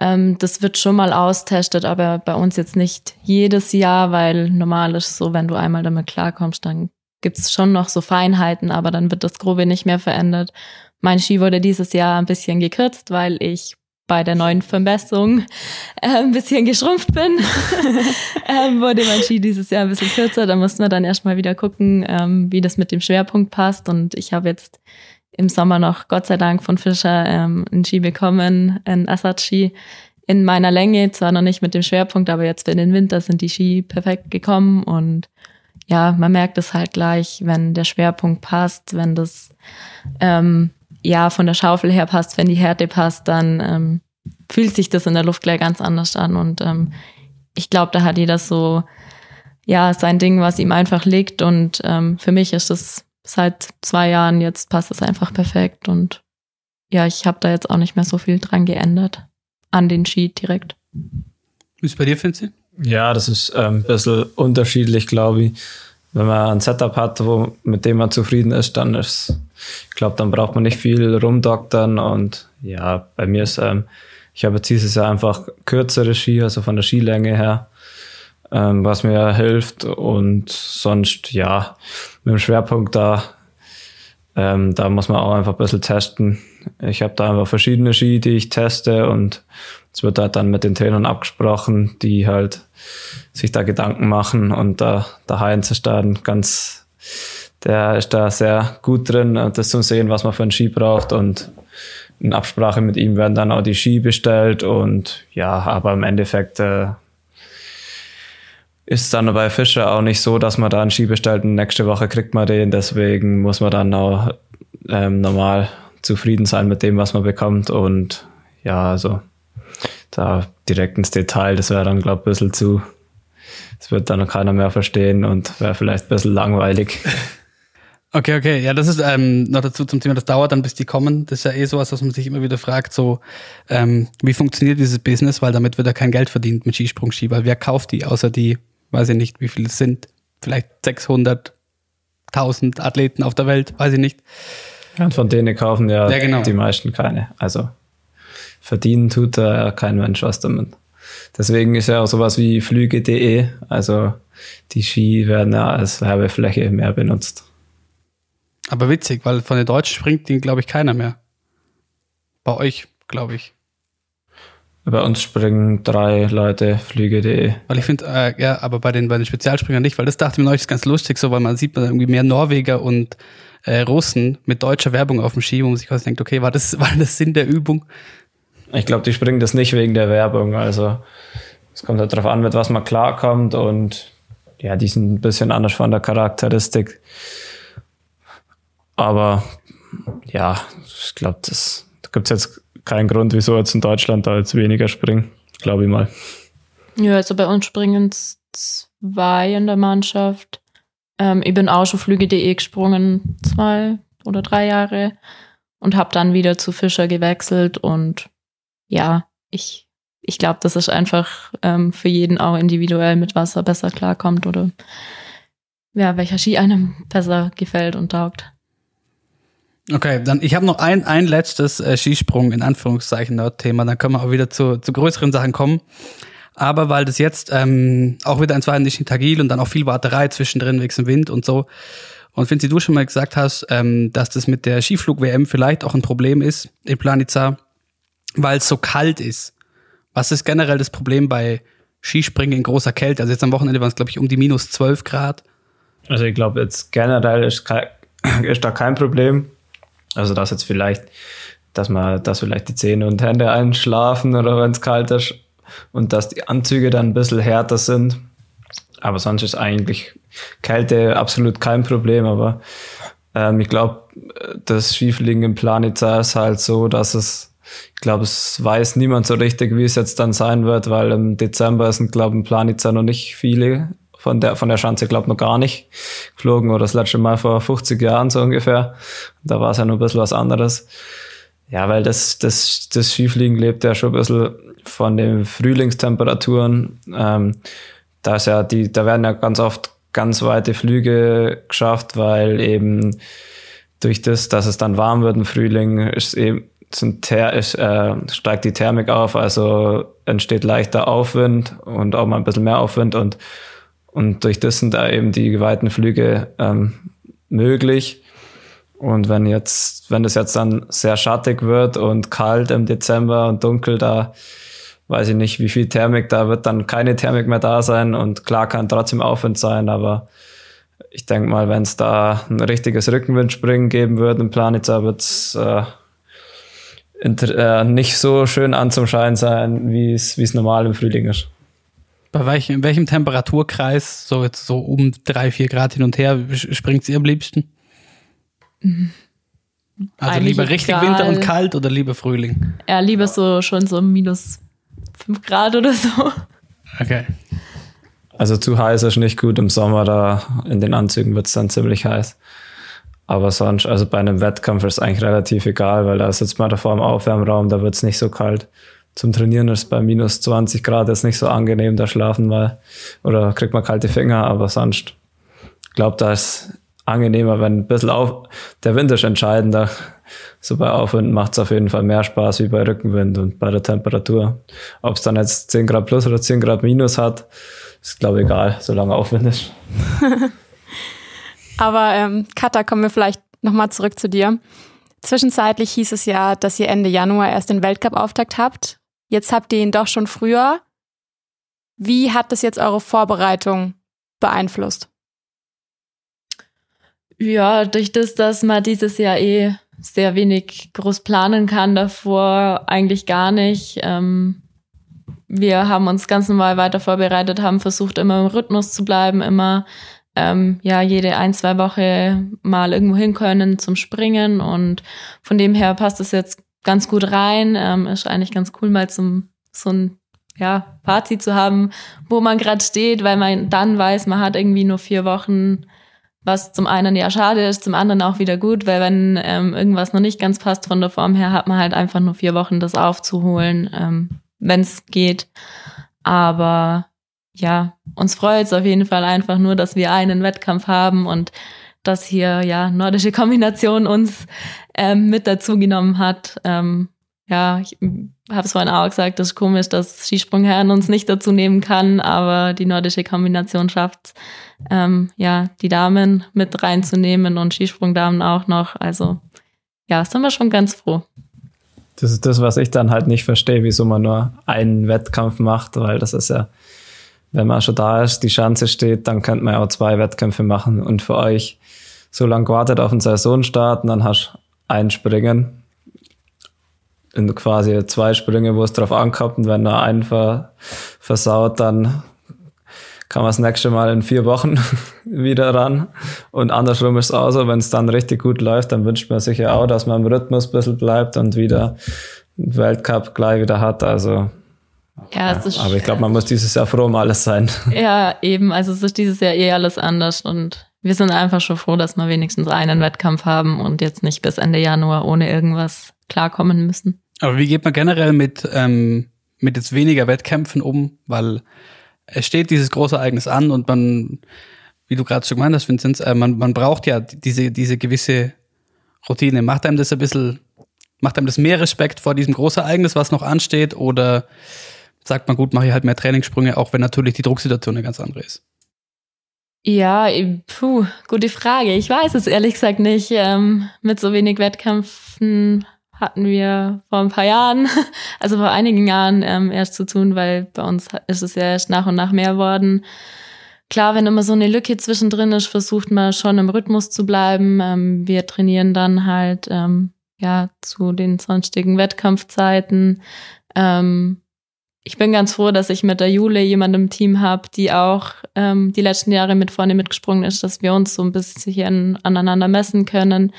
Ähm, das wird schon mal austestet, aber bei uns jetzt nicht jedes Jahr, weil normal ist so, wenn du einmal damit klarkommst, dann gibt es schon noch so Feinheiten, aber dann wird das Grobe nicht mehr verändert. Mein Ski wurde dieses Jahr ein bisschen gekürzt, weil ich bei der neuen Verbesserung äh, ein bisschen geschrumpft bin. ähm, wurde mein Ski dieses Jahr ein bisschen kürzer. Da mussten wir dann erstmal wieder gucken, ähm, wie das mit dem Schwerpunkt passt. Und ich habe jetzt im Sommer noch, Gott sei Dank, von Fischer ähm, einen Ski bekommen, einen Assad-Ski in meiner Länge, zwar noch nicht mit dem Schwerpunkt, aber jetzt für den Winter sind die Ski perfekt gekommen und ja, man merkt es halt gleich, wenn der Schwerpunkt passt, wenn das ähm, ja von der Schaufel her passt, wenn die Härte passt, dann ähm, fühlt sich das in der Luft gleich ganz anders an. Und ähm, ich glaube, da hat jeder so ja sein Ding, was ihm einfach liegt. Und ähm, für mich ist es seit zwei Jahren jetzt passt es einfach perfekt. Und ja, ich habe da jetzt auch nicht mehr so viel dran geändert an den Sheet direkt. Wie ist bei dir, Finzi? Ja, das ist ähm, ein bisschen unterschiedlich, glaube ich. Wenn man ein Setup hat, wo, mit dem man zufrieden ist, dann ist, ich glaube, dann braucht man nicht viel rumdoktern. Und ja, bei mir ist, ähm, ich habe jetzt dieses Jahr einfach kürzere Ski, also von der Skilänge her, ähm, was mir hilft. Und sonst, ja, mit dem Schwerpunkt da, ähm, da muss man auch einfach ein bisschen testen. Ich habe da einfach verschiedene Ski, die ich teste und es wird halt dann mit den Trainern abgesprochen, die halt sich da Gedanken machen und da der Heinz ist da ganz, der ist da sehr gut drin, das zu sehen, was man für einen Ski braucht und in Absprache mit ihm werden dann auch die Ski bestellt und ja, aber im Endeffekt äh, ist dann bei Fischer auch nicht so, dass man da einen und nächste Woche kriegt man den, deswegen muss man dann auch ähm, normal zufrieden sein mit dem, was man bekommt und ja, also da direkt ins Detail, das wäre dann, glaube ich, ein bisschen zu, das wird dann keiner mehr verstehen und wäre vielleicht ein bisschen langweilig. Okay, okay. Ja, das ist ähm, noch dazu zum Thema, das dauert dann, bis die kommen. Das ist ja eh sowas, was man sich immer wieder fragt, so, ähm, wie funktioniert dieses Business, weil damit wird ja kein Geld verdient mit Skisprung-Ski, weil wer kauft die, außer die, weiß ich nicht, wie viele es sind, vielleicht 600, 1000 Athleten auf der Welt, weiß ich nicht. Und von denen kaufen ja, ja genau. die meisten keine. Also verdienen tut da kein Mensch was damit. Deswegen ist ja auch sowas wie Flüge.de, also die Ski werden ja als Werbefläche mehr benutzt. Aber witzig, weil von den Deutschen springt den, glaube ich, keiner mehr. Bei euch, glaube ich. Bei uns springen drei Leute Flüge.de. Weil ich finde, äh, ja, aber bei den, bei den Spezialspringern nicht, weil das dachte ich mir neulich ganz lustig, so, weil man sieht man irgendwie mehr Norweger und äh, Russen mit deutscher Werbung auf dem Ski, wo man sich quasi denkt, okay, war das, war das Sinn der Übung? Ich glaube, die springen das nicht wegen der Werbung. Also es kommt halt darauf an, mit was man klarkommt und ja, die sind ein bisschen anders von der Charakteristik. Aber ja, ich glaube, das da gibt es jetzt keinen Grund, wieso jetzt in Deutschland da jetzt weniger springen, glaube ich mal. Ja, also bei uns springen zwei in der Mannschaft. Ähm, ich bin auch schon Flüge.de gesprungen, zwei oder drei Jahre und habe dann wieder zu Fischer gewechselt und ja, ich, ich glaube, das ist einfach ähm, für jeden auch individuell, mit was er besser klarkommt oder ja, welcher Ski einem besser gefällt und taugt. Okay, dann ich habe noch ein, ein letztes äh, Skisprung in Anführungszeichen Thema, dann können wir auch wieder zu, zu größeren Sachen kommen. Aber weil das jetzt ähm, auch wieder ein zweiter nicht Tagil und dann auch viel Warterei zwischendrin wegen dem Wind und so. Und wenn du schon mal gesagt hast, ähm, dass das mit der Skiflug-WM vielleicht auch ein Problem ist in Planica, weil es so kalt ist. Was ist generell das Problem bei Skispringen in großer Kälte? Also jetzt am Wochenende waren es, glaube ich, um die minus 12 Grad. Also ich glaube jetzt generell ist, ist da kein Problem. Also dass jetzt vielleicht, dass man, dass vielleicht die Zähne und Hände einschlafen oder wenn es kalt ist und dass die Anzüge dann ein bisschen härter sind. Aber sonst ist eigentlich Kälte absolut kein Problem. Aber ähm, ich glaube, das Skifliegen im Planica ist halt so, dass es, ich glaube, es weiß niemand so richtig, wie es jetzt dann sein wird, weil im Dezember sind, glaube ich, im Planica noch nicht viele von der, von der Schanze, glaube noch gar nicht geflogen oder das letzte Mal vor 50 Jahren so ungefähr. Da war es ja noch ein bisschen was anderes. Ja, weil das, das, das Skifliegen lebt ja schon ein bisschen von den Frühlingstemperaturen. Ähm, da ist ja die, da werden ja ganz oft ganz weite Flüge geschafft, weil eben durch das, dass es dann warm wird im Frühling, ist eben sind Ther ist, äh, steigt die Thermik auf, also entsteht leichter Aufwind und auch mal ein bisschen mehr Aufwind und und durch das sind da eben die weiten Flüge ähm, möglich. Und wenn jetzt, wenn das jetzt dann sehr schattig wird und kalt im Dezember und dunkel, da weiß ich nicht, wie viel Thermik, da wird dann keine Thermik mehr da sein und klar kann trotzdem Aufwind sein, aber ich denke mal, wenn es da ein richtiges Rückenwindspringen geben würde im Planitzer, wird es äh, äh, nicht so schön anzuschauen sein, wie es normal im Frühling ist. Bei welchem, in welchem Temperaturkreis, so jetzt so um drei, vier Grad hin und her, springt sie am liebsten? Also Eigentlich lieber richtig egal. Winter und kalt oder lieber Frühling? Ja, lieber so schon so minus fünf Grad oder so. Okay. Also zu heiß ist nicht gut im Sommer, da in den Anzügen wird es dann ziemlich heiß. Aber sonst, also bei einem Wettkampf ist es eigentlich relativ egal, weil da sitzt man davor im Aufwärmraum, da wird es nicht so kalt zum Trainieren ist bei minus 20 Grad jetzt nicht so angenehm, da schlafen wir oder kriegt man kalte Finger, aber sonst glaube, da ist angenehmer, wenn ein bisschen auf, der Wind ist entscheidender. So bei Aufwind macht es auf jeden Fall mehr Spaß wie bei Rückenwind und bei der Temperatur. Ob es dann jetzt 10 Grad plus oder 10 Grad minus hat, ist glaube ich egal, solange Aufwind ist. aber ähm, Katha, kommen wir vielleicht nochmal zurück zu dir. Zwischenzeitlich hieß es ja, dass ihr Ende Januar erst den Weltcup-Auftakt habt. Jetzt habt ihr ihn doch schon früher. Wie hat das jetzt eure Vorbereitung beeinflusst? Ja, durch das, dass man dieses Jahr eh sehr wenig groß planen kann, davor eigentlich gar nicht. Ähm, wir haben uns ganz normal weiter vorbereitet, haben versucht, immer im Rhythmus zu bleiben, immer ähm, ja jede ein, zwei Wochen mal irgendwo hin können zum Springen und von dem her passt es jetzt ganz gut rein. Ähm, ist eigentlich ganz cool, mal zum so ein ja, Party zu haben, wo man gerade steht, weil man dann weiß, man hat irgendwie nur vier Wochen, was zum einen ja schade ist, zum anderen auch wieder gut, weil wenn ähm, irgendwas noch nicht ganz passt von der Form her, hat man halt einfach nur vier Wochen, das aufzuholen, ähm, wenn es geht. Aber ja, uns freut es auf jeden Fall einfach nur, dass wir einen Wettkampf haben und dass hier ja nordische Kombination uns ähm, mit dazu genommen hat. Ähm, ja, ich habe es vorhin auch gesagt, das ist komisch, dass Skisprungherren uns nicht dazu nehmen kann, aber die nordische Kombination schafft ähm, ja, die Damen mit reinzunehmen und Skisprungdamen auch noch. Also ja, sind wir schon ganz froh. Das ist das, was ich dann halt nicht verstehe, wieso man nur einen Wettkampf macht, weil das ist ja, wenn man schon da ist, die Chance steht, dann könnte man ja auch zwei Wettkämpfe machen. Und für euch so lange gewartet auf den Saisonstart und dann hast du ein Springen. In quasi zwei Sprünge, wo es drauf ankommt und wenn er einen versaut, dann kann man das nächste Mal in vier Wochen wieder ran. Und andersrum ist es auch so, wenn es dann richtig gut läuft, dann wünscht man sich ja auch, dass man im Rhythmus ein bisschen bleibt und wieder einen Weltcup gleich wieder hat. Also ja, ja aber ich glaube, man muss dieses Jahr froh um alles sein. Ja, eben. Also es ist dieses Jahr eh alles anders und wir sind einfach schon froh, dass wir wenigstens einen Wettkampf haben und jetzt nicht bis Ende Januar ohne irgendwas klarkommen müssen. Aber wie geht man generell mit, ähm, mit jetzt weniger Wettkämpfen um? Weil es steht dieses große Ereignis an und man, wie du gerade schon gemeint hast, Vincent, äh, man, man braucht ja diese, diese gewisse Routine? Macht einem das ein bisschen, macht einem das mehr Respekt vor diesem Großereignis, was noch ansteht? Oder sagt man, gut, mache ich halt mehr Trainingssprünge, auch wenn natürlich die Drucksituation eine ganz andere ist? Ja, puh, gute Frage. Ich weiß es ehrlich gesagt nicht. Ähm, mit so wenig Wettkämpfen hatten wir vor ein paar Jahren, also vor einigen Jahren ähm, erst zu tun, weil bei uns ist es ja erst nach und nach mehr worden. Klar, wenn immer so eine Lücke zwischendrin ist, versucht man schon im Rhythmus zu bleiben. Ähm, wir trainieren dann halt ähm, ja zu den sonstigen Wettkampfzeiten. Ähm, ich bin ganz froh, dass ich mit der Jule jemanden im Team habe, die auch ähm, die letzten Jahre mit vorne mitgesprungen ist, dass wir uns so ein bisschen aneinander messen können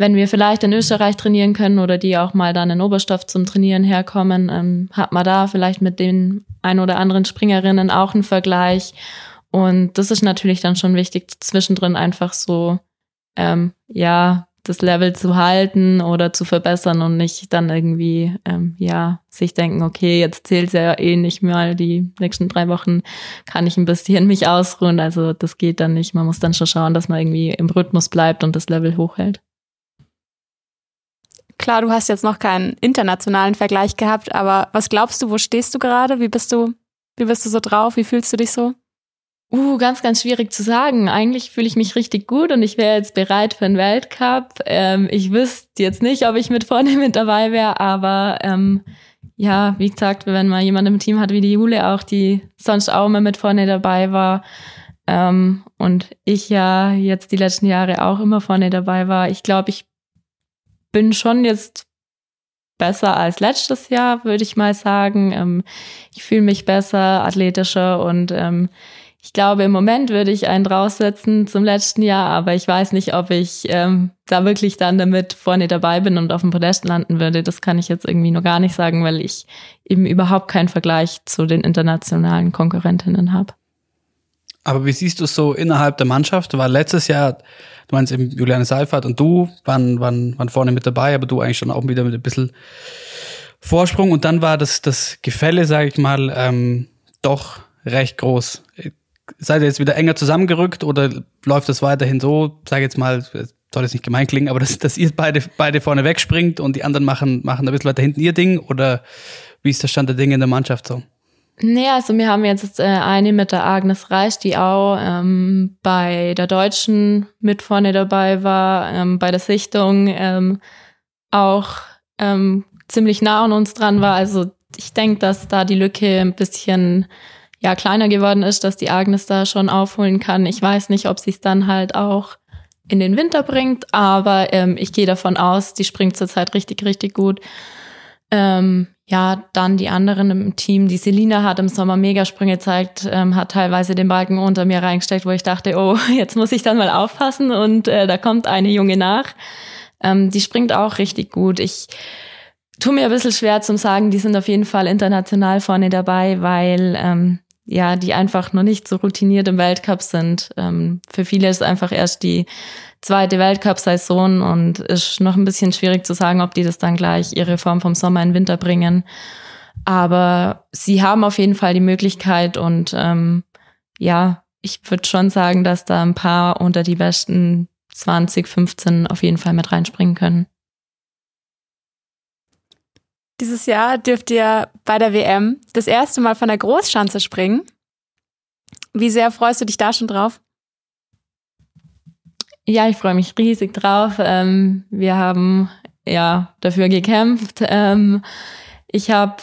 wenn wir vielleicht in Österreich trainieren können oder die auch mal dann in Oberstoff zum Trainieren herkommen, ähm, hat man da vielleicht mit den ein oder anderen Springerinnen auch einen Vergleich. Und das ist natürlich dann schon wichtig, zwischendrin einfach so, ähm, ja, das Level zu halten oder zu verbessern und nicht dann irgendwie, ähm, ja, sich denken, okay, jetzt zählt ja eh nicht mal die nächsten drei Wochen, kann ich ein bisschen mich ausruhen. Also das geht dann nicht. Man muss dann schon schauen, dass man irgendwie im Rhythmus bleibt und das Level hochhält. Klar, du hast jetzt noch keinen internationalen Vergleich gehabt, aber was glaubst du, wo stehst du gerade? Wie bist du, wie bist du so drauf? Wie fühlst du dich so? Uh, ganz, ganz schwierig zu sagen. Eigentlich fühle ich mich richtig gut und ich wäre jetzt bereit für einen Weltcup. Ähm, ich wüsste jetzt nicht, ob ich mit vorne mit dabei wäre, aber ähm, ja, wie gesagt, wenn man jemanden im Team hat wie die Jule auch, die sonst auch immer mit vorne dabei war ähm, und ich ja jetzt die letzten Jahre auch immer vorne dabei war, ich glaube, ich bin schon jetzt besser als letztes Jahr, würde ich mal sagen. Ähm, ich fühle mich besser, athletischer und ähm, ich glaube, im Moment würde ich einen draufsetzen zum letzten Jahr, aber ich weiß nicht, ob ich ähm, da wirklich dann damit vorne dabei bin und auf dem Podest landen würde. Das kann ich jetzt irgendwie noch gar nicht sagen, weil ich eben überhaupt keinen Vergleich zu den internationalen Konkurrentinnen habe. Aber wie siehst du es so innerhalb der Mannschaft? War letztes Jahr, du meinst eben Juliane Seifert und du waren, waren, waren vorne mit dabei, aber du eigentlich schon auch wieder mit ein bisschen Vorsprung. Und dann war das, das Gefälle, sage ich mal, ähm, doch recht groß. Seid ihr jetzt wieder enger zusammengerückt oder läuft das weiterhin so, sage jetzt mal, soll jetzt nicht gemein klingen, aber dass, dass ihr beide, beide vorne wegspringt und die anderen machen, machen ein bisschen weiter hinten ihr Ding? Oder wie ist der Stand der Dinge in der Mannschaft so? Nee, also wir haben jetzt äh, eine mit der Agnes Reich, die auch ähm, bei der Deutschen mit vorne dabei war, ähm, bei der Sichtung ähm, auch ähm, ziemlich nah an uns dran war. Also ich denke, dass da die Lücke ein bisschen ja kleiner geworden ist, dass die Agnes da schon aufholen kann. Ich weiß nicht, ob sie es dann halt auch in den Winter bringt, aber ähm, ich gehe davon aus, die springt zurzeit richtig, richtig gut. Ähm, ja, dann die anderen im Team. Die Selina hat im Sommer Megasprünge gezeigt, ähm, hat teilweise den Balken unter mir reingesteckt, wo ich dachte, oh, jetzt muss ich dann mal aufpassen und äh, da kommt eine Junge nach. Ähm, die springt auch richtig gut. Ich tue mir ein bisschen schwer zum sagen, die sind auf jeden Fall international vorne dabei, weil ähm, ja, die einfach noch nicht so routiniert im Weltcup sind. Ähm, für viele ist einfach erst die zweite Weltcup-Saison und ist noch ein bisschen schwierig zu sagen, ob die das dann gleich ihre Form vom Sommer in den Winter bringen. Aber sie haben auf jeden Fall die Möglichkeit und ähm, ja, ich würde schon sagen, dass da ein paar unter die besten 20, 15 auf jeden Fall mit reinspringen können. Dieses Jahr dürft ihr bei der WM das erste Mal von der Großschanze springen. Wie sehr freust du dich da schon drauf? Ja, ich freue mich riesig drauf. Ähm, wir haben ja dafür gekämpft. Ähm, ich habe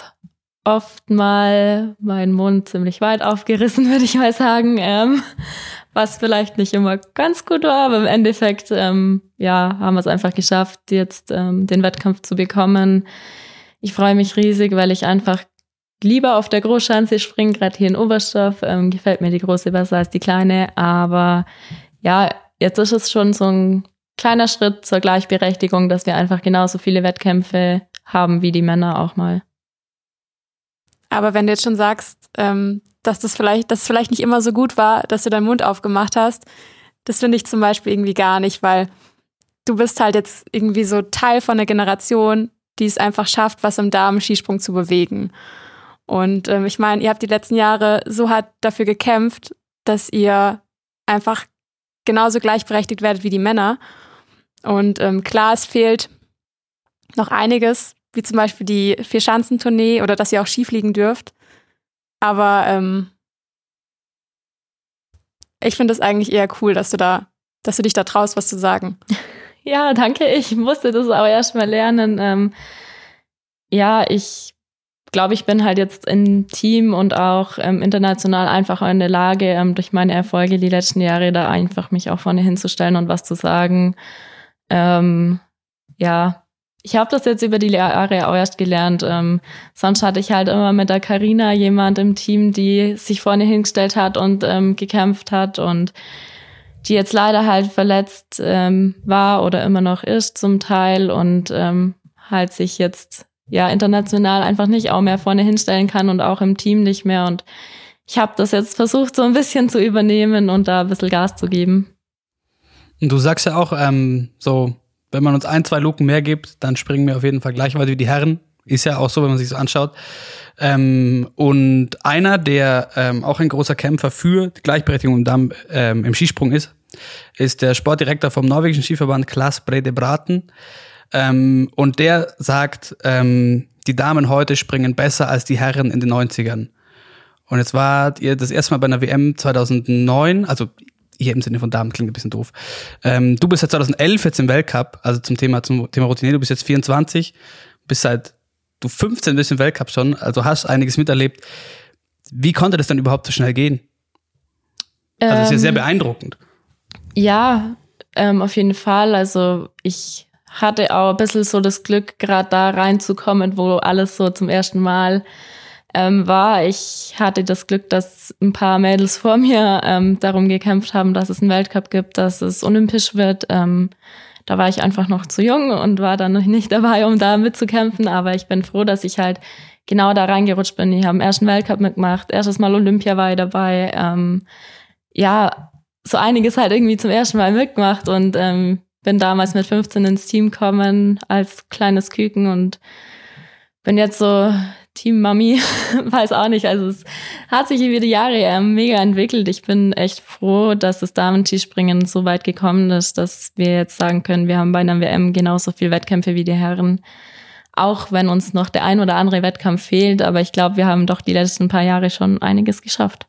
oft mal meinen Mund ziemlich weit aufgerissen, würde ich mal sagen, ähm, was vielleicht nicht immer ganz gut war, aber im Endeffekt ähm, ja haben wir es einfach geschafft, jetzt ähm, den Wettkampf zu bekommen. Ich freue mich riesig, weil ich einfach lieber auf der Großschanze springe, gerade hier in Oberstoff. Ähm, gefällt mir die große besser als die kleine, aber ja, jetzt ist es schon so ein kleiner Schritt zur Gleichberechtigung, dass wir einfach genauso viele Wettkämpfe haben wie die Männer auch mal. Aber wenn du jetzt schon sagst, ähm, dass das vielleicht, dass es vielleicht nicht immer so gut war, dass du deinen Mund aufgemacht hast, das finde ich zum Beispiel irgendwie gar nicht, weil du bist halt jetzt irgendwie so Teil von einer Generation, die es einfach schafft, was im Damen-Skisprung zu bewegen. Und ähm, ich meine, ihr habt die letzten Jahre so hart dafür gekämpft, dass ihr einfach genauso gleichberechtigt werdet wie die Männer. Und ähm, klar, es fehlt noch einiges, wie zum Beispiel die Vier-Schanzentournee oder dass ihr auch Skifliegen dürft. Aber ähm, ich finde es eigentlich eher cool, dass du da, dass du dich da traust, was zu sagen. Ja, danke. Ich musste das auch erst mal lernen. Ähm, ja, ich glaube, ich bin halt jetzt im Team und auch ähm, international einfach in der Lage, ähm, durch meine Erfolge die letzten Jahre da einfach mich auch vorne hinzustellen und was zu sagen. Ähm, ja, ich habe das jetzt über die Jahre auch erst gelernt. Ähm, sonst hatte ich halt immer mit der Karina jemand im Team, die sich vorne hingestellt hat und ähm, gekämpft hat und die jetzt leider halt verletzt ähm, war oder immer noch ist zum Teil und ähm, halt sich jetzt ja international einfach nicht auch mehr vorne hinstellen kann und auch im Team nicht mehr. Und ich habe das jetzt versucht, so ein bisschen zu übernehmen und da ein bisschen Gas zu geben. Und du sagst ja auch, ähm, so, wenn man uns ein, zwei Luken mehr gibt, dann springen wir auf jeden Fall gleich weiter wie die Herren. Ist ja auch so, wenn man sich so anschaut. Ähm, und einer, der ähm, auch ein großer Kämpfer für Gleichberechtigung im, Damm, ähm, im Skisprung ist, ist der Sportdirektor vom norwegischen Skiverband Klaas Brede Braten. Ähm, und der sagt, ähm, die Damen heute springen besser als die Herren in den 90ern. Und jetzt wart ihr das erste Mal bei einer WM 2009, also hier im Sinne von Damen klingt ein bisschen doof. Ähm, du bist seit 2011 jetzt im Weltcup, also zum Thema zum Thema Routine. Du bist jetzt 24, bist seit du 15 bist im Weltcup schon, also hast einiges miterlebt. Wie konnte das dann überhaupt so schnell gehen? Also das ist ja sehr Ähm, beeindruckend. Ja, ähm, auf jeden Fall. Also ich hatte auch ein bisschen so das Glück, gerade da reinzukommen, wo alles so zum ersten Mal ähm, war. Ich hatte das Glück, dass ein paar Mädels vor mir ähm, darum gekämpft haben, dass es einen Weltcup gibt, dass es olympisch wird. Ähm, da war ich einfach noch zu jung und war dann noch nicht dabei, um da mitzukämpfen. Aber ich bin froh, dass ich halt genau da reingerutscht bin. Ich habe im ersten Weltcup mitgemacht, erstes Mal Olympia war ich dabei. Ähm, ja, so einiges halt irgendwie zum ersten Mal mitgemacht und ähm, bin damals mit 15 ins Team gekommen als kleines Küken und bin jetzt so Team Mami, weiß auch nicht. Also es hat sich über die Jahre mega entwickelt. Ich bin echt froh, dass das Damen-Skispringen so weit gekommen ist, dass wir jetzt sagen können, wir haben bei einer WM genauso viel Wettkämpfe wie die Herren. Auch wenn uns noch der ein oder andere Wettkampf fehlt, aber ich glaube, wir haben doch die letzten paar Jahre schon einiges geschafft.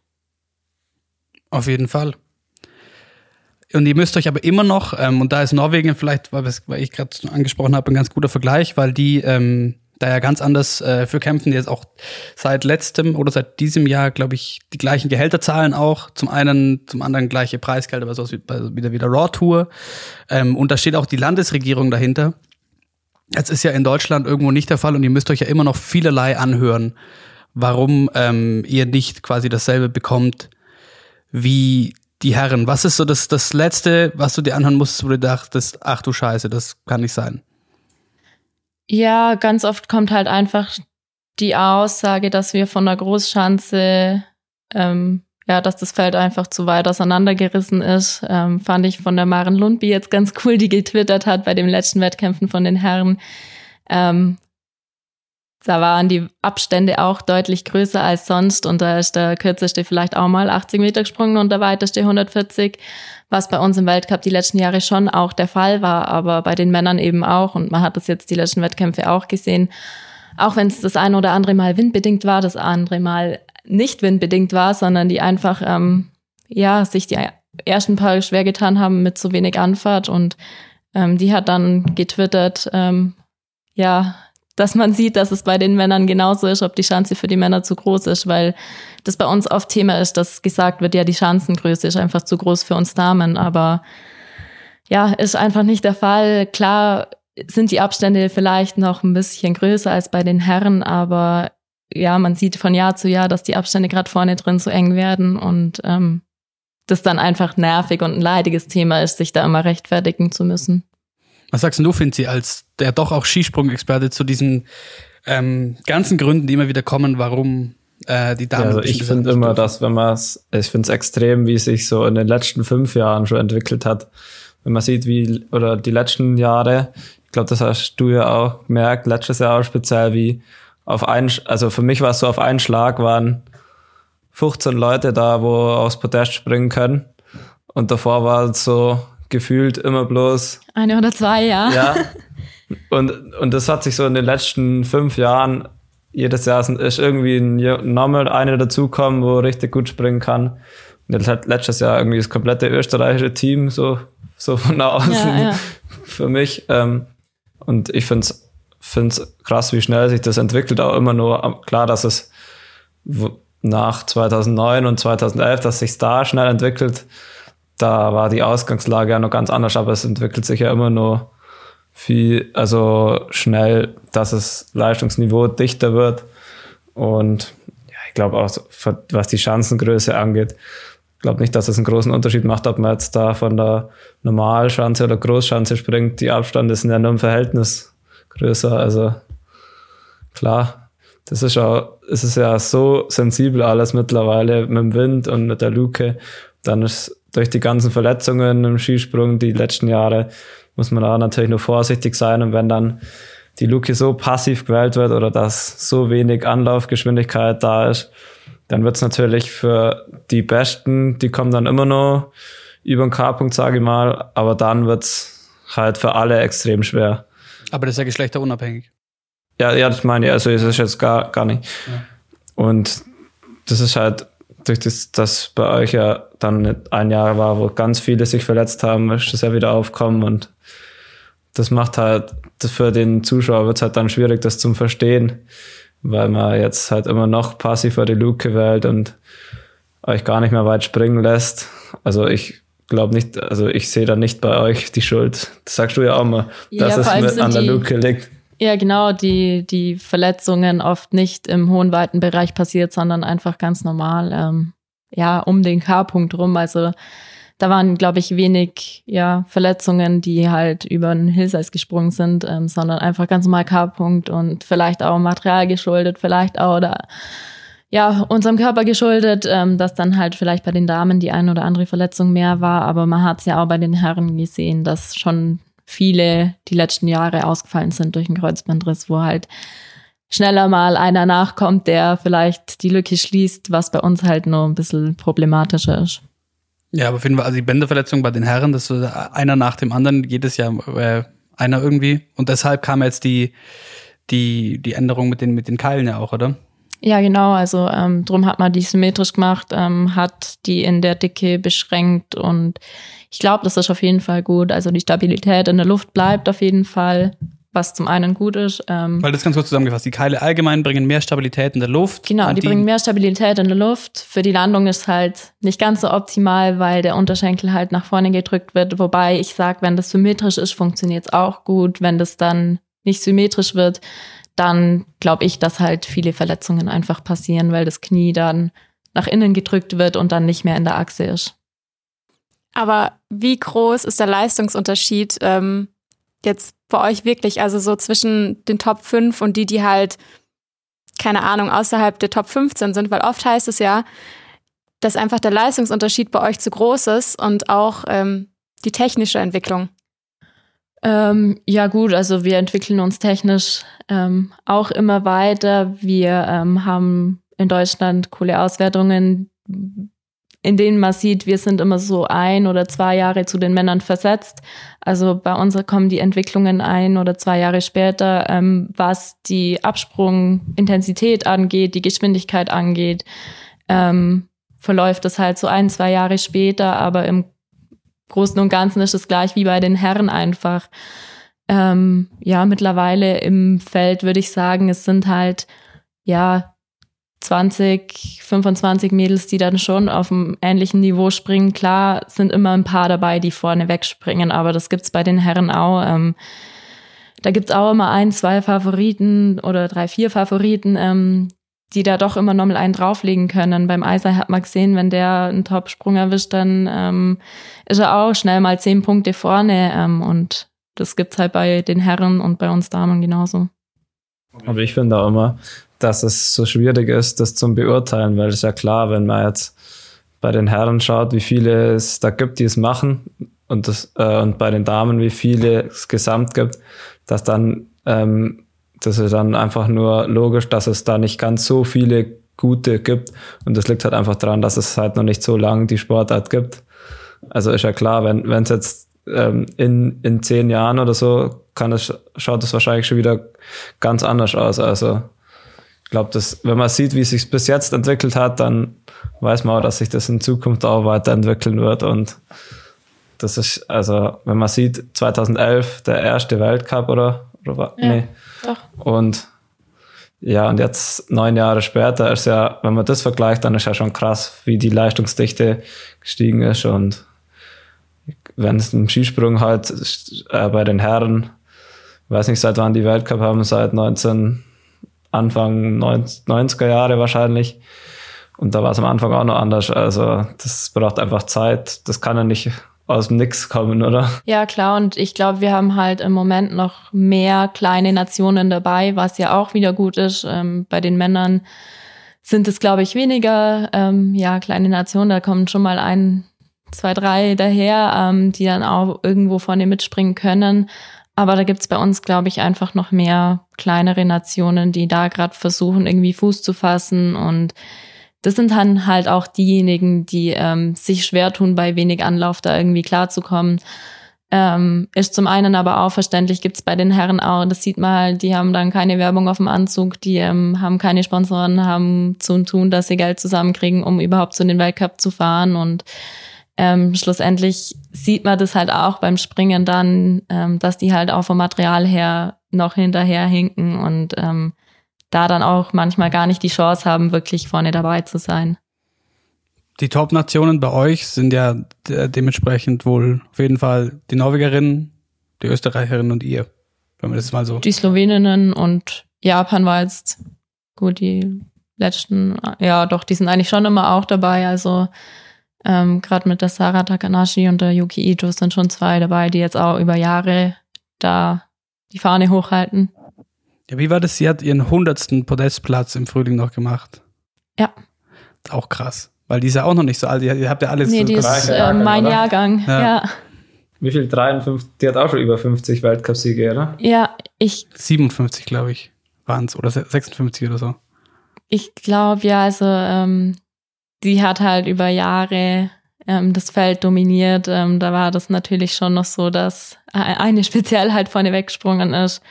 Auf jeden Fall. Und ihr müsst euch aber immer noch, ähm, und da ist Norwegen vielleicht, weil ich gerade angesprochen habe, ein ganz guter Vergleich, weil die ähm, da ja ganz anders äh, für kämpfen, die jetzt auch seit letztem oder seit diesem Jahr, glaube ich, die gleichen Gehälter zahlen auch. Zum einen, zum anderen gleiche Preisgelder, aber so wie bei wieder wieder Raw Tour. Ähm, und da steht auch die Landesregierung dahinter. Das ist ja in Deutschland irgendwo nicht der Fall und ihr müsst euch ja immer noch vielerlei anhören, warum ähm, ihr nicht quasi dasselbe bekommt wie die Herren. Was ist so das, das Letzte, was du dir anhören musstest, wo du dachtest, ach du Scheiße, das kann nicht sein? Ja, ganz oft kommt halt einfach die Aussage, dass wir von der Großschanze, ähm, ja, dass das Feld einfach zu weit auseinandergerissen ist. Ähm, fand ich von der Maren Lundby jetzt ganz cool, die getwittert hat bei den letzten Wettkämpfen von den Herren. Ähm, da waren die Abstände auch deutlich größer als sonst und da ist der kürzeste vielleicht auch mal 80 Meter gesprungen und der weiteste 140, was bei uns im Weltcup die letzten Jahre schon auch der Fall war, aber bei den Männern eben auch und man hat das jetzt die letzten Wettkämpfe auch gesehen. Auch wenn es das eine oder andere Mal windbedingt war, das andere Mal nicht windbedingt war, sondern die einfach ähm, ja sich die ersten paar schwer getan haben mit zu wenig Anfahrt und ähm, die hat dann getwittert, ähm, ja, dass man sieht, dass es bei den Männern genauso ist, ob die Schanze für die Männer zu groß ist, weil das bei uns oft Thema ist, dass gesagt wird, ja, die Schanzengröße ist einfach zu groß für uns Damen, aber ja, ist einfach nicht der Fall. Klar sind die Abstände vielleicht noch ein bisschen größer als bei den Herren, aber ja, man sieht von Jahr zu Jahr, dass die Abstände gerade vorne drin so eng werden und ähm, das dann einfach nervig und ein leidiges Thema ist, sich da immer rechtfertigen zu müssen. Was sagst du, Finzi, als der doch auch Skisprung-Experte zu diesen ähm, ganzen Gründen, die immer wieder kommen, warum äh, die Damen. Ja, also ich finde immer, dass wenn man es, ich finde es extrem, wie es sich so in den letzten fünf Jahren schon entwickelt hat. Wenn man sieht, wie, oder die letzten Jahre, ich glaube, das hast du ja auch gemerkt, letztes Jahr auch speziell, wie auf einen, also für mich war es so, auf einen Schlag waren 15 Leute da, wo aufs Podest springen können. Und davor war es so gefühlt immer bloß. Eine oder zwei, ja. Ja. Und, und das hat sich so in den letzten fünf Jahren, jedes Jahr ist irgendwie ein Normal einer dazukommen, wo richtig gut springen kann. Und jetzt hat letztes Jahr irgendwie das komplette österreichische Team so, so von außen Ja, ja. für mich. Ähm, und ich finde es find's krass, wie schnell sich das entwickelt. Auch immer nur klar, dass es nach 2009 und 2011, dass sich da schnell entwickelt. Da war die Ausgangslage ja noch ganz anders, aber es entwickelt sich ja immer nur viel, also schnell, dass das Leistungsniveau dichter wird. Und ja, ich glaube auch, was die Schanzengröße angeht, ich glaube nicht, dass es einen großen Unterschied macht, ob man jetzt da von der Normalschanze oder Großschanze springt. Die Abstände sind ja nur im Verhältnis größer. Also klar, das ist auch, es ist ja so sensibel alles mittlerweile mit dem Wind und mit der Luke. Dann ist durch die ganzen Verletzungen im Skisprung die letzten Jahre muss man da natürlich nur vorsichtig sein und wenn dann die Luke so passiv gewählt wird oder dass so wenig Anlaufgeschwindigkeit da ist, dann wird's natürlich für die Besten, die kommen dann immer noch über den K-Punkt, sage ich mal, aber dann wird's halt für alle extrem schwer. Aber das ist ja geschlechterunabhängig. Ja, ja, das meine ich, also es ist jetzt gar, gar nicht. Und das ist halt durch das, dass bei euch ja dann ein Jahr war, wo ganz viele sich verletzt haben, ist das ja wieder aufkommen und das macht halt, das für den Zuschauer wird es halt dann schwierig, das zum Verstehen, weil man jetzt halt immer noch passiver die Luke wählt und euch gar nicht mehr weit springen lässt. Also ich glaube nicht, also ich sehe da nicht bei euch die Schuld. Das sagst du ja auch mal, Ja, dass vor es mit an der die- Luke liegt. Ja, genau, die, die Verletzungen oft nicht im hohen, weiten Bereich passiert, sondern einfach ganz normal, ähm, ja, um den K-Punkt rum. Also da waren, glaube ich, wenig ja, Verletzungen, die halt über einen Hillseis gesprungen sind, ähm, sondern einfach ganz normal K-Punkt und vielleicht auch Material geschuldet, vielleicht auch oder ja, unserem Körper geschuldet, ähm, dass dann halt vielleicht bei den Damen die eine oder andere Verletzung mehr war. Aber man hat es ja auch bei den Herren gesehen, dass schon viele die letzten Jahre ausgefallen sind durch einen Kreuzbandriss, wo halt schneller mal einer nachkommt, der vielleicht die Lücke schließt, was bei uns halt nur ein bisschen problematischer ist. Ja, aber jeden Fall, also die Bänderverletzung bei den Herren, das ist so einer nach dem anderen, jedes Jahr äh, einer irgendwie. Und deshalb kam jetzt die, die, die Änderung mit den, mit den Keilen ja auch, oder? Ja, genau. Also ähm, drum hat man die symmetrisch gemacht, ähm, hat die in der Dicke beschränkt und ich glaube, das ist auf jeden Fall gut. Also die Stabilität in der Luft bleibt auf jeden Fall, was zum einen gut ist. Ähm, Weil das ganz kurz zusammengefasst, die Keile allgemein bringen mehr Stabilität in der Luft. Genau, und die bringen mehr Stabilität in der Luft. Für die Landung ist halt nicht ganz so optimal, weil der Unterschenkel halt nach vorne gedrückt wird. Wobei ich sage, wenn das symmetrisch ist, funktioniert es auch gut. Wenn das dann nicht symmetrisch wird, dann glaube ich, dass halt viele Verletzungen einfach passieren, weil das Knie dann nach innen gedrückt wird und dann nicht mehr in der Achse ist. Aber wie groß ist der Leistungsunterschied ähm, jetzt bei euch wirklich? Also so zwischen den Top 5 und die, die halt, keine Ahnung, außerhalb der Top 15 sind, weil oft heißt es ja, dass einfach der Leistungsunterschied bei euch zu groß ist und auch ähm, die technische Entwicklung. Ähm, ja gut, also wir entwickeln uns technisch ähm, auch immer weiter. Wir ähm, haben in Deutschland coole Auswertungen, in denen man sieht, wir sind immer so ein oder zwei Jahre zu den Männern versetzt. Also bei uns kommen die Entwicklungen ein oder zwei Jahre später, ähm, was die Absprungintensität angeht, die Geschwindigkeit angeht, ähm, verläuft es halt so ein, zwei Jahre später, aber im Großen und Ganzen ist es gleich wie bei den Herren einfach. Ähm, ja, mittlerweile im Feld würde ich sagen, es sind halt, ja, 20, 25 Mädels, die dann schon auf einem ähnlichen Niveau springen. Klar sind immer ein paar dabei, die vorne wegspringen, aber das gibt's bei den Herren auch. Ähm, da gibt's auch immer ein, zwei Favoriten oder drei, vier Favoriten, ähm, die da doch immer nochmal einen drauflegen können. Beim Eiser hat man gesehen, wenn der einen Top-Sprung erwischt, dann ähm, ist er auch schnell mal zehn Punkte vorne. Ähm, und das gibt's halt bei den Herren und bei uns Damen genauso. Aber ich finde auch immer, dass es so schwierig ist, das zum Beurteilen, weil es ja klar, wenn man jetzt bei den Herren schaut, wie viele es da gibt, die es machen und, das, äh, und bei den Damen, wie viele es gesamt gibt, dass dann ähm, das ist dann einfach nur logisch, dass es da nicht ganz so viele gute gibt und das liegt halt einfach daran, dass es halt noch nicht so lange die Sportart gibt. Also ist ja klar, wenn wenn es jetzt ähm, in, in zehn Jahren oder so kann das, schaut das wahrscheinlich schon wieder ganz anders aus. Also ich glaube, dass wenn man sieht, wie es sich bis jetzt entwickelt hat, dann weiß man auch, dass sich das in Zukunft auch weiterentwickeln wird. Und das ist, also wenn man sieht, 2011 der erste Weltcup oder, oder Ja, nee. doch. Und ja, und jetzt neun Jahre später ist ja, wenn man das vergleicht, dann ist ja schon krass, wie die Leistungsdichte gestiegen ist. Und wenn es im Skisprung halt äh, bei den Herren, ich weiß nicht, seit wann die Weltcup haben, seit 19, Anfang 90er Jahre wahrscheinlich. Und da war es am Anfang auch noch anders. Also das braucht einfach Zeit. Das kann ja nicht aus dem Nix kommen, oder? Ja, klar. Und ich glaube, wir haben halt im Moment noch mehr kleine Nationen dabei, was ja auch wieder gut ist. Ähm, bei den Männern sind es, glaube ich, weniger ähm, ja, kleine Nationen. Da kommen schon mal ein, zwei, drei daher, ähm, die dann auch irgendwo vorne mitspringen können. Aber da gibt's bei uns, glaube ich, einfach noch mehr kleinere Nationen, die da gerade versuchen, irgendwie Fuß zu fassen. Und das sind dann halt auch diejenigen, die ähm, sich schwer tun, bei wenig Anlauf da irgendwie klarzukommen. Ähm, ist zum einen aber auch verständlich, gibt's bei den Herren auch, das sieht man halt, die haben dann keine Werbung auf dem Anzug, die ähm, haben keine Sponsoren, haben zu tun, dass sie Geld zusammenkriegen, um überhaupt zu den Weltcup zu fahren und ähm, schlussendlich sieht man das halt auch beim Springen dann, ähm, dass die halt auch vom Material her noch hinterher hinken und ähm, da dann auch manchmal gar nicht die Chance haben, wirklich vorne dabei zu sein. Die Top-Nationen bei euch sind ja de dementsprechend wohl auf jeden Fall die Norwegerinnen, die Österreicherinnen und ihr. Wenn man das mal so. Die Sloweninnen und Japan war jetzt gut, die letzten, ja doch, die sind eigentlich schon immer auch dabei. Also ähm, gerade mit der Sarah Takanashi und der Yuki Ito sind schon zwei dabei, die jetzt auch über Jahre da die Fahne hochhalten. Ja, wie war das? Sie hat ihren hundertsten Podestplatz im Frühling noch gemacht. Ja. Ist auch krass. Weil die ist ja auch noch nicht so alt. Ihr habt ja alles Nee, so die ist äh, mein oder? Jahrgang. Ja. Ja. Wie viel? 53? Die hat auch schon über 50 Weltcupsiege, oder? ja, ich 57, glaube ich, waren es. Oder se- 56 oder so. Ich glaube ja, also ähm, die hat halt über Jahre ähm, das Feld dominiert. Ähm, da war das natürlich schon noch so, dass eine speziell halt vorne weggesprungen ist,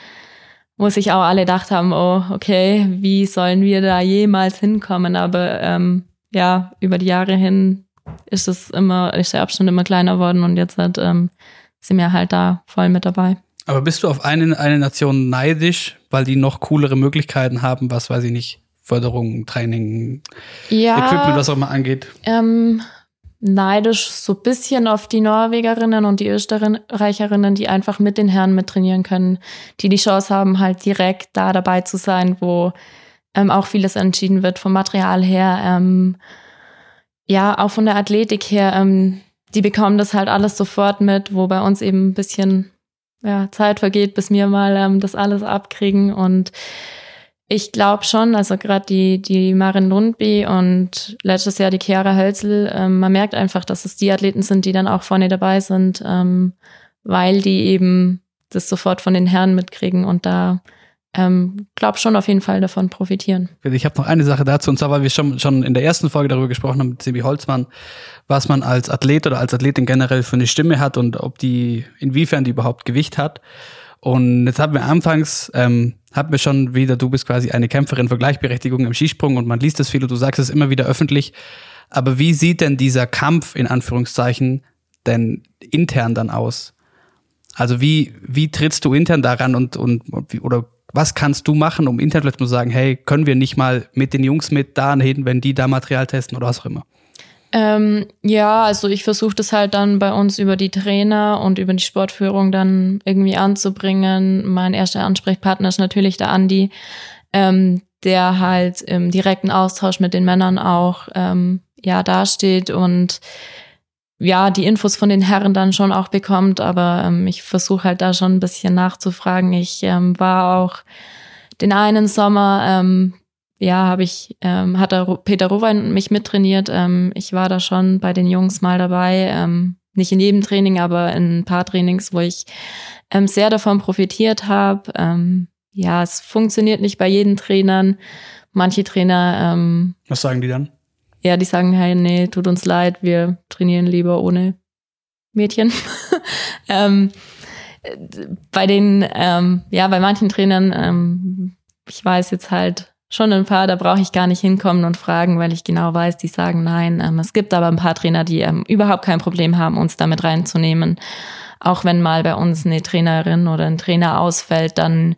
wo sich auch alle gedacht haben, oh, okay, wie sollen wir da jemals hinkommen? Aber ähm, ja, über die Jahre hin ist es immer, ist der Abstand immer kleiner geworden und jetzt halt, ähm, sind wir halt da voll mit dabei. Aber bist du auf eine, eine Nation neidisch, weil die noch coolere Möglichkeiten haben, was weiß ich nicht, Förderung, Training, Ja. Equipment, was auch immer angeht? ähm, neidisch so ein bisschen auf die Norwegerinnen und die Österreicherinnen, die einfach mit den Herren mittrainieren können, die die Chance haben, halt direkt da dabei zu sein, wo ähm, auch vieles entschieden wird vom Material her, ähm, ja, auch von der Athletik her. Ähm, die bekommen das halt alles sofort mit, wo bei uns eben ein bisschen ja, Zeit vergeht, bis wir mal ähm, das alles abkriegen und ich glaube schon, also gerade die, die Marin Lundby und letztes Jahr die Chiara Hölzel, ähm, man merkt einfach, dass es die Athleten sind, die dann auch vorne dabei sind, ähm, weil die eben das sofort von den Herren mitkriegen und da ähm, glaube schon auf jeden Fall davon profitieren. Ich habe noch eine Sache dazu, und zwar, weil wir schon, schon in der ersten Folge darüber gesprochen haben mit Sebi Holzmann, was man als Athlet oder als Athletin generell für eine Stimme hat und ob die, inwiefern die überhaupt Gewicht hat. Und jetzt haben wir anfangs, ähm, hatten wir schon wieder, du bist quasi eine Kämpferin für Gleichberechtigung im Skisprung und man liest das viel und du sagst es immer wieder öffentlich. Aber wie sieht denn dieser Kampf in Anführungszeichen denn intern dann aus? Also wie, wie trittst du intern daran und, und, oder was kannst du machen, um intern vielleicht mal zu sagen, hey, können wir nicht mal mit den Jungs mit da hin, wenn die da Material testen oder was auch immer? Ähm, ja, also ich versuche das halt dann bei uns über die Trainer und über die Sportführung dann irgendwie anzubringen. Mein erster Ansprechpartner ist natürlich der Andi, ähm, der halt im direkten Austausch mit den Männern auch ähm, ja dasteht und ja die Infos von den Herren dann schon auch bekommt. Aber ähm, ich versuche halt da schon ein bisschen nachzufragen. Ich ähm, war auch den einen Sommer ähm, ja, habe ich, ähm, hat Ru- Peter Rowein mich mittrainiert. Ähm, ich war da schon bei den Jungs mal dabei. Ähm, nicht in jedem Training, aber in ein paar Trainings, wo ich ähm, sehr davon profitiert habe. Ähm, ja, es funktioniert nicht bei jedem Trainern. Manche Trainer, ähm, Was sagen die dann? ja, die sagen, hey, nee, tut uns leid, wir trainieren lieber ohne Mädchen. ähm, bei den, ähm, ja, bei manchen Trainern, ähm, ich weiß jetzt halt schon ein paar, da brauche ich gar nicht hinkommen und fragen, weil ich genau weiß, die sagen nein. Ähm, es gibt aber ein paar Trainer, die ähm, überhaupt kein Problem haben, uns damit reinzunehmen. Auch wenn mal bei uns eine Trainerin oder ein Trainer ausfällt, dann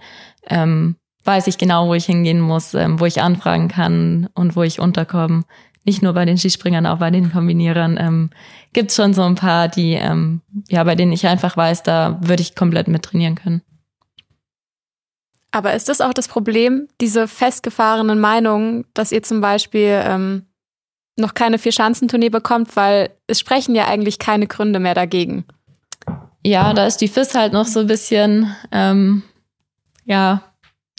ähm, weiß ich genau, wo ich hingehen muss, ähm, wo ich anfragen kann und wo ich unterkomme. Nicht nur bei den Skispringern, auch bei den Kombinierern ähm, gibt es schon so ein paar, die ähm, ja, bei denen ich einfach weiß, da würde ich komplett mit trainieren können. Aber ist das auch das Problem, diese festgefahrenen Meinungen, dass ihr zum Beispiel ähm, noch keine Vier-Schanzentournee bekommt, weil es sprechen ja eigentlich keine Gründe mehr dagegen. Ja, da ist die FIS halt noch so ein bisschen, ähm, ja,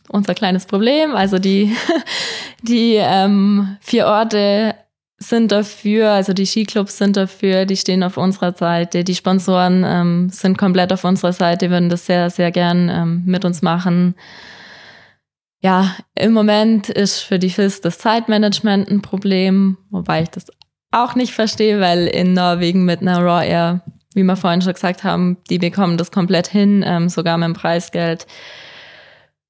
unser kleines Problem. Also die, die ähm, vier Orte sind dafür, also die Skiclubs sind dafür, die stehen auf unserer Seite, die Sponsoren ähm, sind komplett auf unserer Seite, würden das sehr, sehr gern ähm, mit uns machen. Ja, im Moment ist für die FIS das Zeitmanagement ein Problem, wobei ich das auch nicht verstehe, weil in Norwegen mit einer Raw Air, wie wir vorhin schon gesagt haben, die bekommen das komplett hin, ähm, sogar mit dem Preisgeld.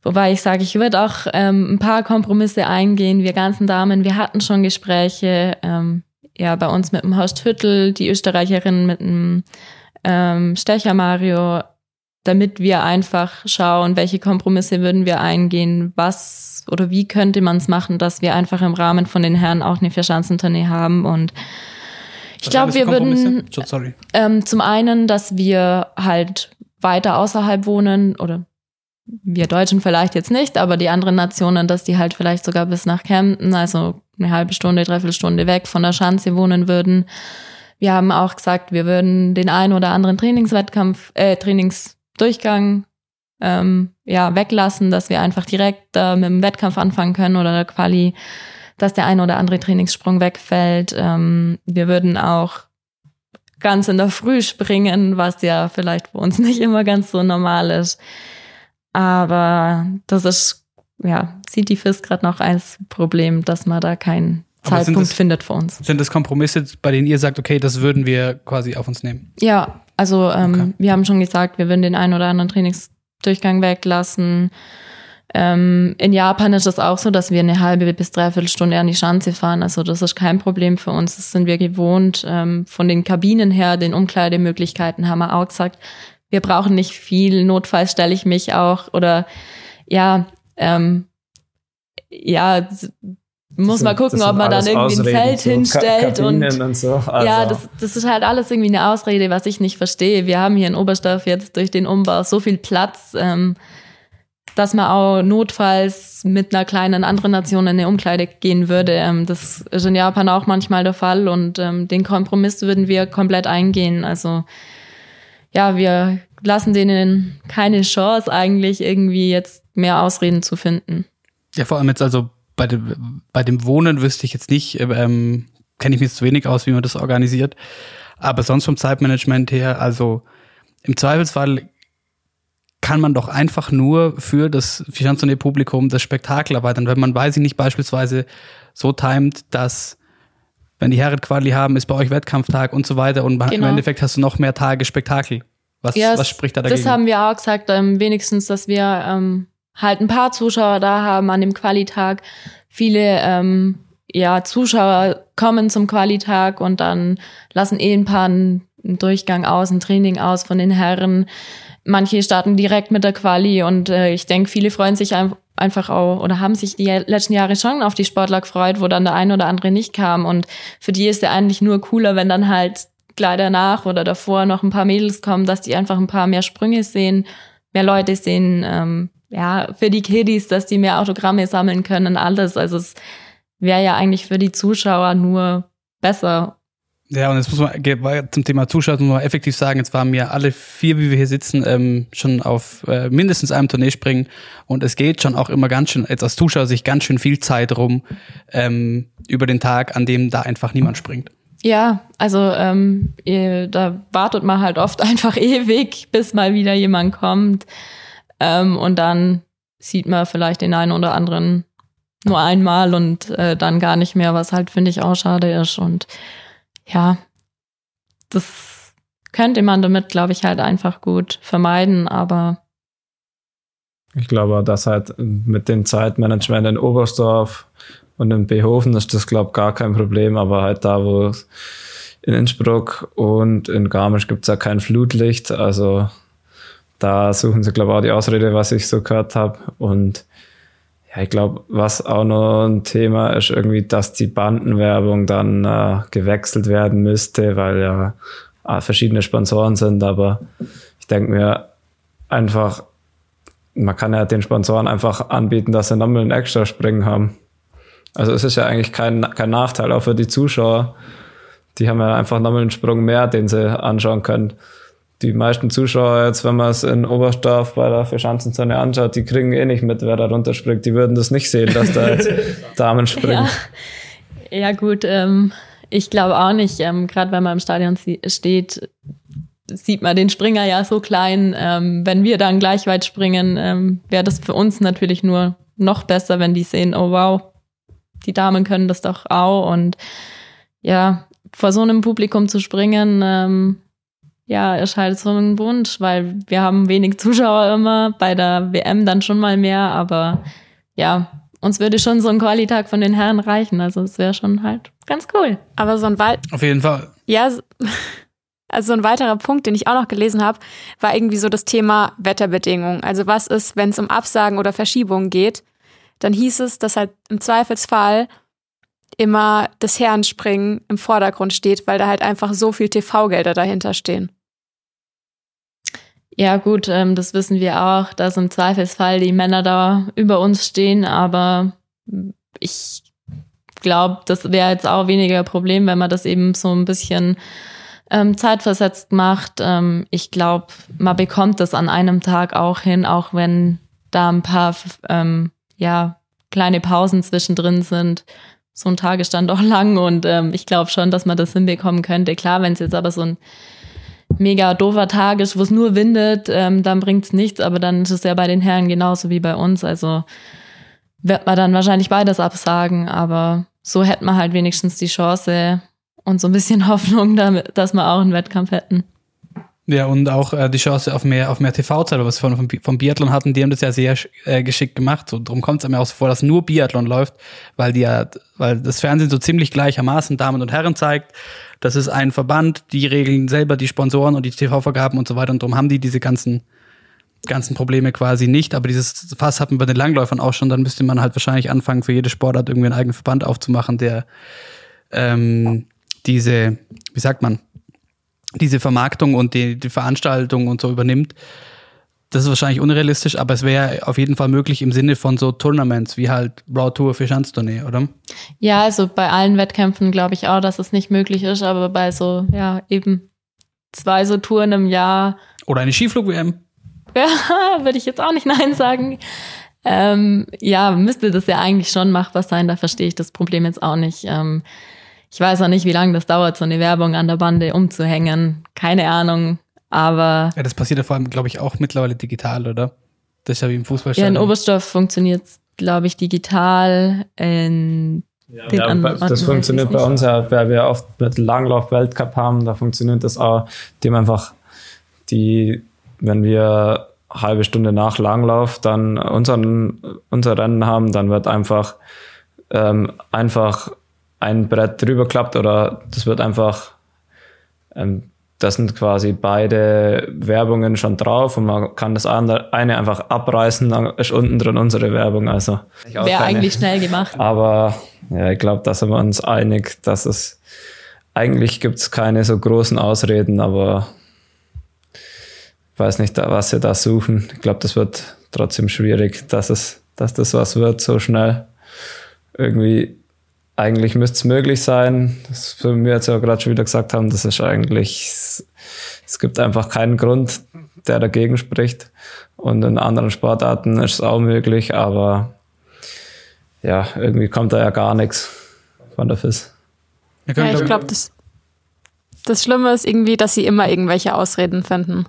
Wobei ich sage, ich würde auch ähm, ein paar Kompromisse eingehen. Wir ganzen Damen, wir hatten schon Gespräche, ähm, ja, bei uns mit dem Horst Hüttel, die Österreicherin mit dem ähm, Stecher Mario, damit wir einfach schauen, welche Kompromisse würden wir eingehen, was oder wie könnte man es machen, dass wir einfach im Rahmen von den Herren auch eine Vierschanzentournee haben. Und ich glaube, wir würden ähm, zum einen, dass wir halt weiter außerhalb wohnen oder wir Deutschen vielleicht jetzt nicht, aber die anderen Nationen, dass die halt vielleicht sogar bis nach Kempten, also eine halbe Stunde, dreiviertel Stunde weg von der Schanze wohnen würden. Wir haben auch gesagt, wir würden den einen oder anderen Trainingswettkampf, äh, Trainingsdurchgang ähm, ja, weglassen, dass wir einfach direkt äh, mit dem Wettkampf anfangen können oder der Quali, dass der ein oder andere Trainingssprung wegfällt. Ähm, wir würden auch ganz in der Früh springen, was ja vielleicht für uns nicht immer ganz so normal ist. Aber das ist, ja, sieht die FIS gerade noch als Problem, dass man da keinen Zeitpunkt das, findet für uns. Sind das Kompromisse, bei denen ihr sagt, okay, das würden wir quasi auf uns nehmen? Ja, also ähm, okay. wir haben schon gesagt, wir würden den einen oder anderen Trainingsdurchgang weglassen. Ähm, in Japan ist es auch so, dass wir eine halbe bis dreiviertel Stunde an die Schanze fahren. Also das ist kein Problem für uns. Das sind wir gewohnt. Ähm, von den Kabinen her, den Umkleidemöglichkeiten haben wir auch gesagt, wir brauchen nicht viel, notfalls stelle ich mich auch oder ja, ähm, ja, muss mal gucken, ob man dann irgendwie Ausreden, ein Zelt so hinstellt und, und so. also. ja, das, das ist halt alles irgendwie eine Ausrede, was ich nicht verstehe. Wir haben hier in Oberstdorf jetzt durch den Umbau so viel Platz, ähm, dass man auch notfalls mit einer kleinen anderen Nation in eine Umkleide gehen würde. Ähm, das ist in Japan auch manchmal der Fall und ähm, den Kompromiss würden wir komplett eingehen. Also ja, wir lassen denen keine Chance eigentlich irgendwie jetzt mehr Ausreden zu finden. Ja, vor allem jetzt also bei dem, bei dem Wohnen wüsste ich jetzt nicht, ähm, kenne ich mir zu wenig aus, wie man das organisiert. Aber sonst vom Zeitmanagement her, also im Zweifelsfall kann man doch einfach nur für das Finanztournee-Publikum das Spektakel erweitern. Wenn man, weiß ich nicht, beispielsweise so timet, dass wenn die Herren Quali haben, ist bei euch Wettkampftag und so weiter und genau. im Endeffekt hast du noch mehr Tage Spektakel. Was, ja, was spricht da dagegen? Das haben wir auch gesagt, ähm, wenigstens, dass wir ähm, halt ein paar Zuschauer da haben an dem Qualitag. Viele ähm, ja, Zuschauer kommen zum Qualitag und dann lassen eh ein paar einen Durchgang aus, ein Training aus von den Herren. Manche starten direkt mit der Quali und äh, ich denke, viele freuen sich einfach auch oder haben sich die letzten Jahre schon auf die Sportler gefreut, wo dann der eine oder andere nicht kam. Und für die ist ja eigentlich nur cooler, wenn dann halt gleich danach oder davor noch ein paar Mädels kommen, dass die einfach ein paar mehr Sprünge sehen, mehr Leute sehen, ähm, ja, für die Kiddies, dass die mehr Autogramme sammeln können, alles. Also es wäre ja eigentlich für die Zuschauer nur besser. Ja, und jetzt muss man zum Thema Zuschauer muss man effektiv sagen, jetzt waren wir alle vier, wie wir hier sitzen, ähm, schon auf äh, mindestens einem Tournee springen. Und es geht schon auch immer ganz schön, jetzt als Zuschauer sich ganz schön viel Zeit rum ähm, über den Tag, an dem da einfach niemand springt. Ja, also ähm, da wartet man halt oft einfach ewig, bis mal wieder jemand kommt. Ähm, und dann sieht man vielleicht den einen oder anderen nur einmal und äh, dann gar nicht mehr, was halt, finde ich, auch schade ist. Und ja, das könnte man damit, glaube ich, halt einfach gut vermeiden, aber. Ich glaube, dass halt mit dem Zeitmanagement in Oberstdorf und in Behofen ist das, glaube ich, gar kein Problem, aber halt da, wo in Innsbruck und in Garmisch gibt es ja kein Flutlicht, also da suchen sie, glaube ich, auch die Ausrede, was ich so gehört habe. Und ja, ich glaube, was auch noch ein Thema ist, irgendwie, dass die Bandenwerbung dann äh, gewechselt werden müsste, weil ja äh, verschiedene Sponsoren sind. Aber ich denke mir einfach, man kann ja den Sponsoren einfach anbieten, dass sie nochmal ein extra Springen haben. Also es ist ja eigentlich kein, kein Nachteil, auch für die Zuschauer. Die haben ja einfach nochmal einen Sprung mehr, den sie anschauen können die meisten Zuschauer jetzt, wenn man es in Oberstdorf bei der Verschanzenzone anschaut, die kriegen eh nicht mit, wer da runterspringt. Die würden das nicht sehen, dass da jetzt Damen springen. Ja, ja gut, ähm, ich glaube auch nicht. Ähm, Gerade wenn man im Stadion steht, sieht man den Springer ja so klein. Ähm, wenn wir dann gleich weit springen, ähm, wäre das für uns natürlich nur noch besser, wenn die sehen, oh wow, die Damen können das doch auch. Und ja, vor so einem Publikum zu springen, ähm, ja, ist halt so ein Wunsch, weil wir haben wenig Zuschauer immer, bei der WM dann schon mal mehr, aber ja, uns würde schon so ein Qualitag von den Herren reichen. Also es wäre schon halt ganz cool. Aber so ein Wald. Auf jeden Fall. Ja, also so ein weiterer Punkt, den ich auch noch gelesen habe, war irgendwie so das Thema Wetterbedingungen. Also was ist, wenn es um Absagen oder Verschiebungen geht? Dann hieß es, dass halt im Zweifelsfall immer das Herrenspringen im Vordergrund steht, weil da halt einfach so viel TV-Gelder dahinter stehen. Ja, gut, ähm, das wissen wir auch, dass im Zweifelsfall die Männer da über uns stehen, aber ich glaube, das wäre jetzt auch weniger Problem, wenn man das eben so ein bisschen ähm, zeitversetzt macht. Ähm, ich glaube, man bekommt das an einem Tag auch hin, auch wenn da ein paar ähm, ja, kleine Pausen zwischendrin sind. So ein Tag ist dann doch lang und ähm, ich glaube schon, dass man das hinbekommen könnte. Klar, wenn es jetzt aber so ein mega doofer Tag ist, wo es nur windet, ähm, dann bringt's nichts, aber dann ist es ja bei den Herren genauso wie bei uns. Also wird man dann wahrscheinlich beides absagen, aber so hätte man halt wenigstens die Chance und so ein bisschen Hoffnung, damit, dass wir auch einen Wettkampf hätten. Ja, und auch äh, die Chance auf mehr, auf mehr TV-Zeit, was wir vom, vom Biathlon hatten, die haben das ja sehr äh, geschickt gemacht. So, darum kommt es mir auch so vor, dass nur Biathlon läuft, weil die ja, weil das Fernsehen so ziemlich gleichermaßen Damen und Herren zeigt. Das ist ein Verband, die regeln selber die Sponsoren und die TV-Vergaben und so weiter. Und darum haben die diese ganzen, ganzen Probleme quasi nicht. Aber dieses Fass hatten wir bei den Langläufern auch schon. Dann müsste man halt wahrscheinlich anfangen, für jede Sportart irgendwie einen eigenen Verband aufzumachen, der ähm, diese, wie sagt man, diese Vermarktung und die, die Veranstaltung und so übernimmt. Das ist wahrscheinlich unrealistisch, aber es wäre auf jeden Fall möglich im Sinne von so Tournaments wie halt Raw Tour für Schanztournee, oder? Ja, also bei allen Wettkämpfen glaube ich auch, dass es nicht möglich ist, aber bei so, ja, eben zwei so Touren im Jahr. Oder eine Skiflug-WM. Ja, würde ich jetzt auch nicht Nein sagen. Ähm, ja, müsste das ja eigentlich schon machbar sein, da verstehe ich das Problem jetzt auch nicht. Ähm, ich weiß auch nicht, wie lange das dauert, so eine Werbung an der Bande umzuhängen. Keine Ahnung, aber. Ja, das passiert ja vor allem, glaube ich, auch mittlerweile digital, oder? Das ist ja wie im Fußballstadion. Ja, in Oberstdorf funktioniert es, glaube ich, digital. In ja, den ja, das funktioniert bei uns ja, weil wir oft mit Langlauf-Weltcup haben, da funktioniert das auch, dem einfach die, wenn wir halbe Stunde nach Langlauf dann unseren, unser Rennen haben, dann wird einfach ähm, einfach ein Brett drüber klappt oder das wird einfach, ähm, das sind quasi beide Werbungen schon drauf und man kann das eine einfach abreißen, dann ist unten drin unsere Werbung. Also wäre eigentlich schnell gemacht. Aber ja, ich glaube, da sind wir uns einig, dass es eigentlich gibt es keine so großen Ausreden, aber ich weiß nicht, was sie da suchen. Ich glaube, das wird trotzdem schwierig, dass es, dass das was wird so schnell. Irgendwie eigentlich müsste es möglich sein. Das wir jetzt ja gerade schon wieder gesagt haben, das ist eigentlich, es gibt einfach keinen Grund, der dagegen spricht. Und in anderen Sportarten ist es auch möglich, aber ja, irgendwie kommt da ja gar nichts von der FIS. Ja, ich glaube, das, das Schlimme ist irgendwie, dass sie immer irgendwelche Ausreden finden.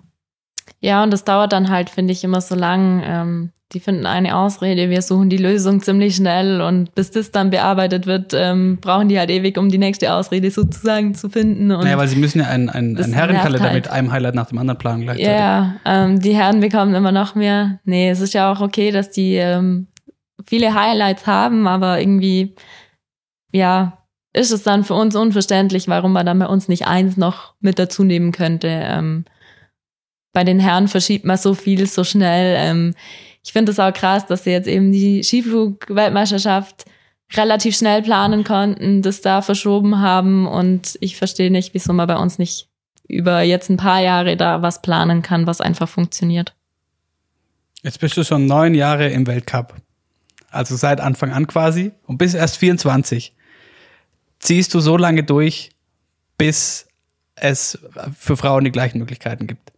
Ja, und das dauert dann halt, finde ich, immer so lang. Ähm, die finden eine Ausrede, wir suchen die Lösung ziemlich schnell und bis das dann bearbeitet wird, ähm, brauchen die halt ewig, um die nächste Ausrede sozusagen zu finden. Und naja, weil sie müssen ja einen, einen, einen Herrenkalender halt. mit einem Highlight nach dem anderen planen gleichzeitig. ja, ähm, die Herren bekommen immer noch mehr. Nee, es ist ja auch okay, dass die ähm, viele Highlights haben, aber irgendwie, ja, ist es dann für uns unverständlich, warum man dann bei uns nicht eins noch mit dazu nehmen könnte. Ähm, bei den Herren verschiebt man so viel so schnell. Ich finde es auch krass, dass sie jetzt eben die Skiflug-Weltmeisterschaft relativ schnell planen konnten, das da verschoben haben und ich verstehe nicht, wieso man bei uns nicht über jetzt ein paar Jahre da was planen kann, was einfach funktioniert. Jetzt bist du schon neun Jahre im Weltcup. Also seit Anfang an quasi. Und bis erst 24. Ziehst du so lange durch, bis es für Frauen die gleichen Möglichkeiten gibt.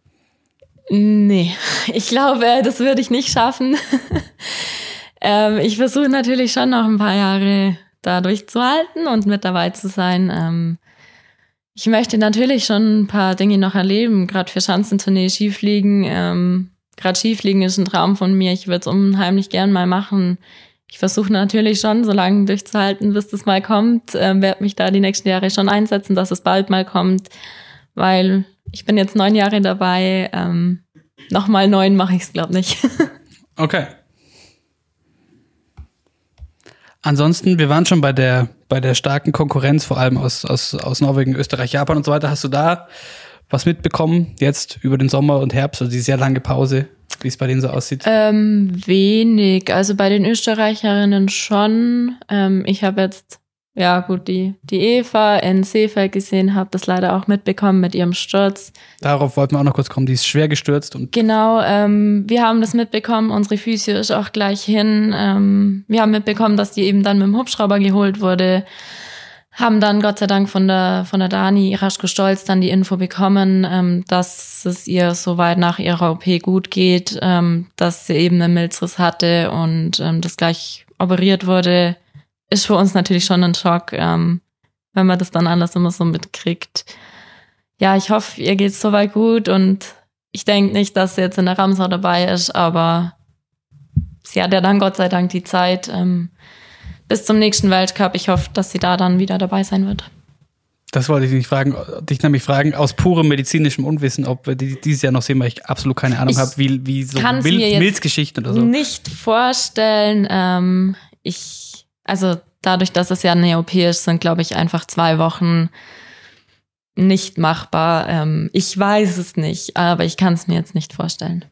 Nee, ich glaube, das würde ich nicht schaffen. ähm, ich versuche natürlich schon noch ein paar Jahre da durchzuhalten und mit dabei zu sein. Ähm, ich möchte natürlich schon ein paar Dinge noch erleben, gerade für Schanzentournee, Skifliegen. Ähm, gerade Skifliegen ist ein Traum von mir. Ich würde es unheimlich gern mal machen. Ich versuche natürlich schon, so lange durchzuhalten, bis das mal kommt. Ähm, werde mich da die nächsten Jahre schon einsetzen, dass es bald mal kommt, weil ich bin jetzt neun Jahre dabei. Ähm, Nochmal neun mache ich es, glaube nicht. Okay. Ansonsten, wir waren schon bei der, bei der starken Konkurrenz, vor allem aus, aus, aus Norwegen, Österreich, Japan und so weiter. Hast du da was mitbekommen jetzt über den Sommer und Herbst, also die sehr lange Pause, wie es bei denen so aussieht? ähm, wenig. Also bei den Österreicherinnen schon. Ähm, ich habe jetzt, ja gut, die, die Eva in Seefeld gesehen, habe das leider auch mitbekommen mit ihrem Sturz. Darauf wollten wir auch noch kurz kommen. Die ist schwer gestürzt und Genau, ähm, wir haben das mitbekommen. Unsere Physio ist auch gleich hin. Ähm, wir haben mitbekommen, dass die eben dann mit dem Hubschrauber geholt wurde. Haben dann Gott sei Dank von der, von der Dani Raschko Stolz dann die Info bekommen, ähm, dass es ihr soweit nach ihrer OP gut geht, ähm, dass sie eben einen Milzriss hatte und ähm, das gleich operiert wurde. Ist für uns natürlich schon ein Schock, ähm, wenn man das dann alles immer so mitkriegt. Ja, ich hoffe, ihr geht's soweit gut und ich denke nicht, dass sie jetzt in der Ramsau dabei ist, aber sie hat ja dann Gott sei Dank die Zeit ähm, bis zum nächsten Weltcup. Ich hoffe, dass sie da dann wieder dabei sein wird. das wollte ich dich fragen, dich nämlich fragen, aus purem medizinischem Unwissen, ob wir die, dieses Jahr noch sehen, weil ich absolut keine Ahnung habe, wie, wie so Mil Milzgeschichten oder so. Nicht vorstellen. Ähm, ich, also dadurch, dass es ja eine OP ist, sind, glaube ich, einfach zwei Wochen nicht machbar. Ähm, ich weiß es nicht, aber ich kann es mir jetzt nicht vorstellen.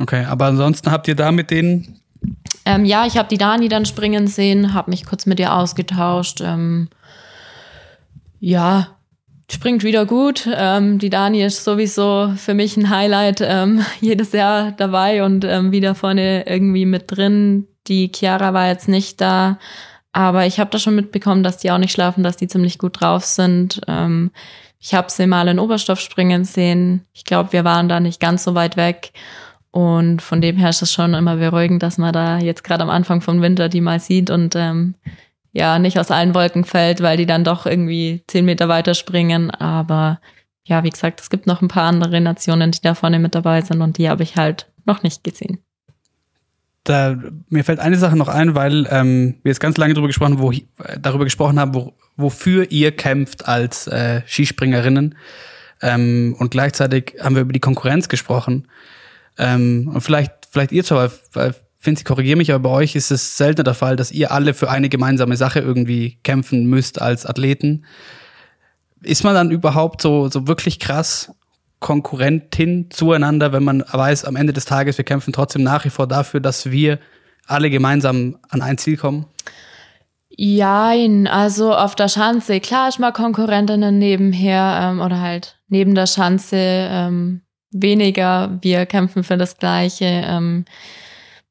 Okay, aber ansonsten habt ihr da mit denen Ähm, ja, ich habe die Dani dann springen sehen, habe mich kurz mit ihr ausgetauscht. Ähm, ja, springt wieder gut. Ähm, die Dani ist sowieso für mich ein Highlight ähm, jedes Jahr dabei und ähm, wieder vorne irgendwie mit drin. Die Chiara war jetzt nicht da, aber ich habe da schon mitbekommen, dass die auch nicht schlafen, dass die ziemlich gut drauf sind. Ähm, ich habe sie mal in Oberstoff springen sehen. Ich glaube, wir waren da nicht ganz so weit weg. Und von dem her ist es schon immer beruhigend, dass man da jetzt gerade am Anfang vom Winter die mal sieht und ähm, ja, nicht aus allen Wolken fällt, weil die dann doch irgendwie zehn Meter weiter springen. Aber ja, wie gesagt, es gibt noch ein paar andere Nationen, die da vorne mit dabei sind und die habe ich halt noch nicht gesehen. Da, mir fällt eine Sache noch ein, weil ähm, wir jetzt ganz lange darüber gesprochen, wo, äh, darüber gesprochen haben, wo, wofür ihr kämpft als äh, Skispringerinnen. Ähm, und gleichzeitig haben wir über die Konkurrenz gesprochen. Ähm, und vielleicht, vielleicht ihr zwar, weil, Finzi, korrigiere mich, aber bei euch ist es seltener der Fall, dass ihr alle für eine gemeinsame Sache irgendwie kämpfen müsst als Athleten. Ist man dann überhaupt so, so wirklich krass Konkurrentin zueinander, wenn man weiß, am Ende des Tages, wir kämpfen trotzdem nach wie vor dafür, dass wir alle gemeinsam an ein Ziel kommen? Jein, also auf der Schanze, klar ist mal Konkurrentinnen nebenher ähm, oder halt neben der Schanze ähm, weniger. Wir kämpfen für das Gleiche. Ähm,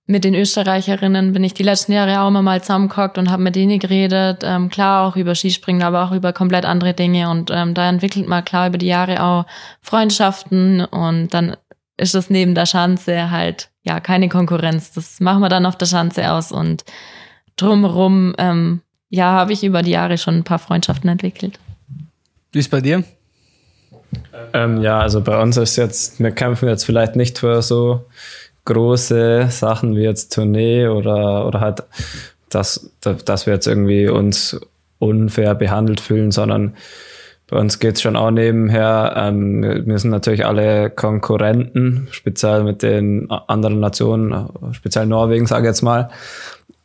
mit den Österreicherinnen bin ich die letzten Jahre auch immer mal zusammengehockt und habe mit denen geredet. Ähm, klar auch über Skispringen, aber auch über komplett andere Dinge. Und ähm, da entwickelt man klar über die Jahre auch Freundschaften und dann ist es neben der Schanze halt ja keine Konkurrenz. Das machen wir dann auf der Schanze aus und drumherum, ähm, ja, habe ich über die Jahre schon ein paar Freundschaften entwickelt. Wie ist bei dir? Ähm, ja, also bei uns ist jetzt, wir kämpfen jetzt vielleicht nicht für so große Sachen wie jetzt Tournee oder, oder halt, dass, dass wir jetzt irgendwie uns unfair behandelt fühlen, sondern bei uns geht es schon auch nebenher. Ähm, wir sind natürlich alle Konkurrenten, speziell mit den anderen Nationen, speziell Norwegen, sage ich jetzt mal.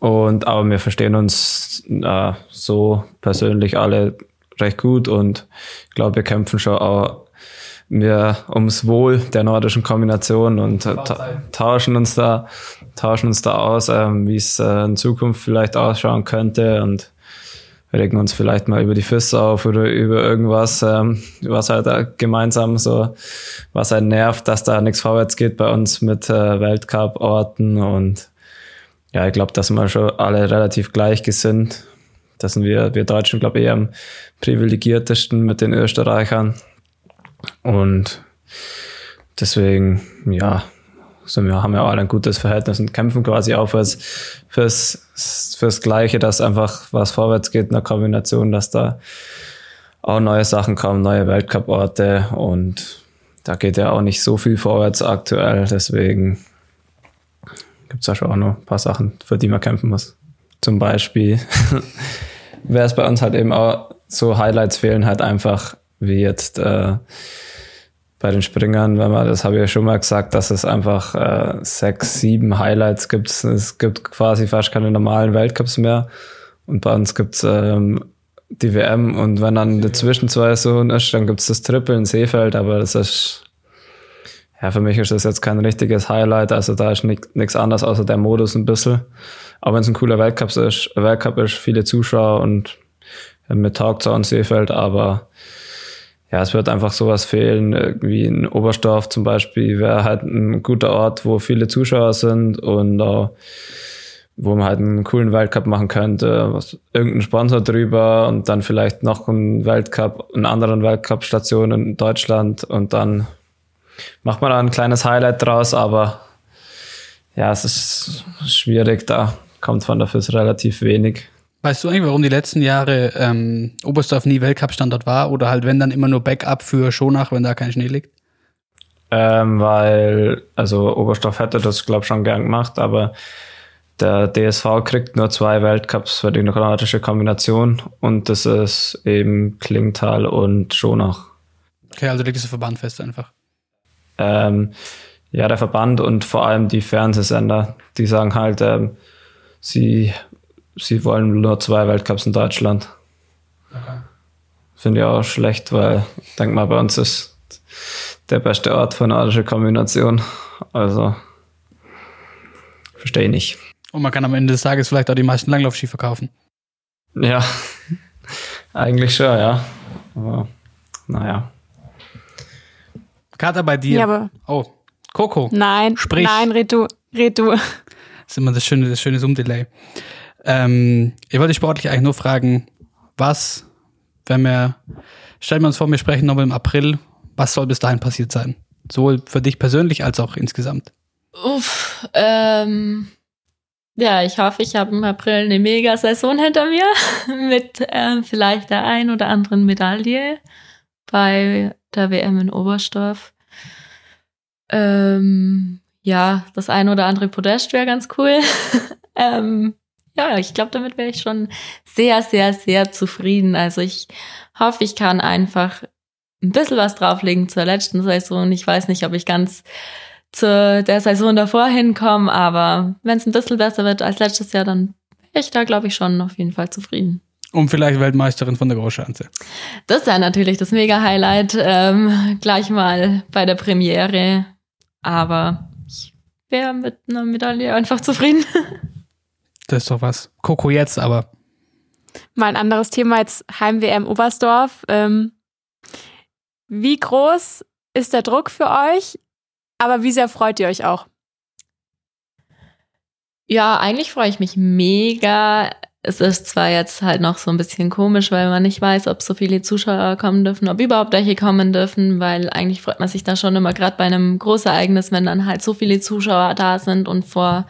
Und aber wir verstehen uns äh, so persönlich alle recht gut und ich glaube, wir kämpfen schon auch wir ums Wohl der nordischen Kombination und äh, ta tauschen uns da tauschen uns da aus, ähm, wie es äh, in Zukunft vielleicht ausschauen könnte und regen uns vielleicht mal über die Füße auf oder über irgendwas, ähm, was halt da gemeinsam so, was halt nervt, dass da nichts vorwärts geht bei uns mit äh, Weltcup-Orten und ja, ich glaube, da sind wir schon alle relativ gleichgesinnt. Da sind wir, wir Deutschen, glaube ich, eher am privilegiertesten mit den Österreichern. Und deswegen, ja, so wir haben ja alle ein gutes Verhältnis und kämpfen quasi auch fürs, fürs, fürs Gleiche, dass einfach was vorwärts geht in der Kombination, dass da auch neue Sachen kommen, neue Weltcup-Orte und da geht ja auch nicht so viel vorwärts aktuell, deswegen gibt es da schon auch noch ein paar Sachen, für die man kämpfen muss. Zum Beispiel wäre es bei uns halt eben auch so Highlights fehlen halt einfach, wie jetzt äh, bei den Springern, wenn man, das habe ich ja schon mal gesagt, dass es einfach äh, sechs, sieben Highlights gibt. Es gibt quasi fast keine normalen Weltcups mehr. Und bei uns gibt's ähm, die WM und wenn dann dazwischen zwei so ist, dann gibt's das Triple in Seefeld, aber das ist ja, für mich ist das jetzt kein richtiges Highlight, also da ist nichts anderes außer der Modus ein bisschen. Aber wenn es ein cooler Weltcup ist, Weltcup ist, viele Zuschauer und mir taugt es auch in Seefeld, aber ja, es wird einfach sowas fehlen, wie in Oberstdorf zum Beispiel, wäre halt ein guter Ort, wo viele Zuschauer sind und uh, wo man halt einen coolen Weltcup machen könnte, was, irgendein Sponsor drüber und dann vielleicht noch einen Weltcup, einen anderen Weltcup-Station in Deutschland und dann macht man da ein kleines Highlight draus, aber ja, es ist schwierig, da kommt von dafür relativ wenig. Weißt du eigentlich, warum die letzten Jahre ähm, Oberstdorf nie Weltcup-Standort war oder halt wenn dann immer nur Backup für Schonach, wenn da kein Schnee liegt? Ähm, weil, also Oberstdorf hätte das, glaube ich, schon gern gemacht, aber der DSV kriegt nur zwei Weltcups für die kroatische Kombination und das ist eben Klingtal und Schonach. Okay, also legst du Verband fest einfach. Ähm, ja, der Verband und vor allem die Fernsehsender, die sagen halt, ähm, sie sie wollen nur zwei Weltcups in Deutschland. Okay. Finde ich auch schlecht, weil ich denke mal, bei uns ist der beste Ort für nordische Kombination. Also verstehe ich nicht. Und man kann am Ende des Tages vielleicht auch die meisten Langlaufski verkaufen. Ja, eigentlich schon, ja. Aber naja. Kater bei dir. Ja, aber oh, Coco. Nein, Sprich. nein, red du, red du. Das ist immer das schöne, das schöne Zoom-Delay. Ähm, ich wollte sportlich eigentlich nur fragen, was, wenn wir, stellen wir uns vor, wir sprechen nochmal im April, was soll bis dahin passiert sein? Sowohl für dich persönlich als auch insgesamt. Uff, ähm, ja, ich hoffe, ich habe im April eine Mega-Saison hinter mir mit äh, vielleicht der ein oder anderen Medaille bei der WM in Oberstdorf. Ähm, ja, das ein oder andere Podest wäre ganz cool. ähm, ja, ich glaube, damit wäre ich schon sehr, sehr, sehr zufrieden. Also ich hoffe, ich kann einfach ein bisschen was drauflegen zur letzten Saison. Ich weiß nicht, ob ich ganz zu der Saison davor hinkomme, aber wenn es ein bisschen besser wird als letztes Jahr, dann wäre ich da, glaube ich, schon auf jeden Fall zufrieden. Und vielleicht Weltmeisterin von der Großschanze. Das wäre natürlich das Mega-Highlight, ähm, gleich mal bei der Premiere. Aber ich wäre mit einer Medaille einfach zufrieden. Das ist doch was. Coco jetzt, aber. Mal ein anderes Thema jetzt Heim-WM Oberstdorf. Ähm, wie groß ist der Druck für euch? Aber wie sehr freut ihr euch auch? Ja, eigentlich freue ich mich mega. Es ist zwar jetzt halt noch so ein bisschen komisch, weil man nicht weiß, ob so viele Zuschauer kommen dürfen, ob überhaupt welche kommen dürfen, weil eigentlich freut man sich da schon immer gerade bei einem Großereignis, wenn dann halt so viele Zuschauer da sind und vor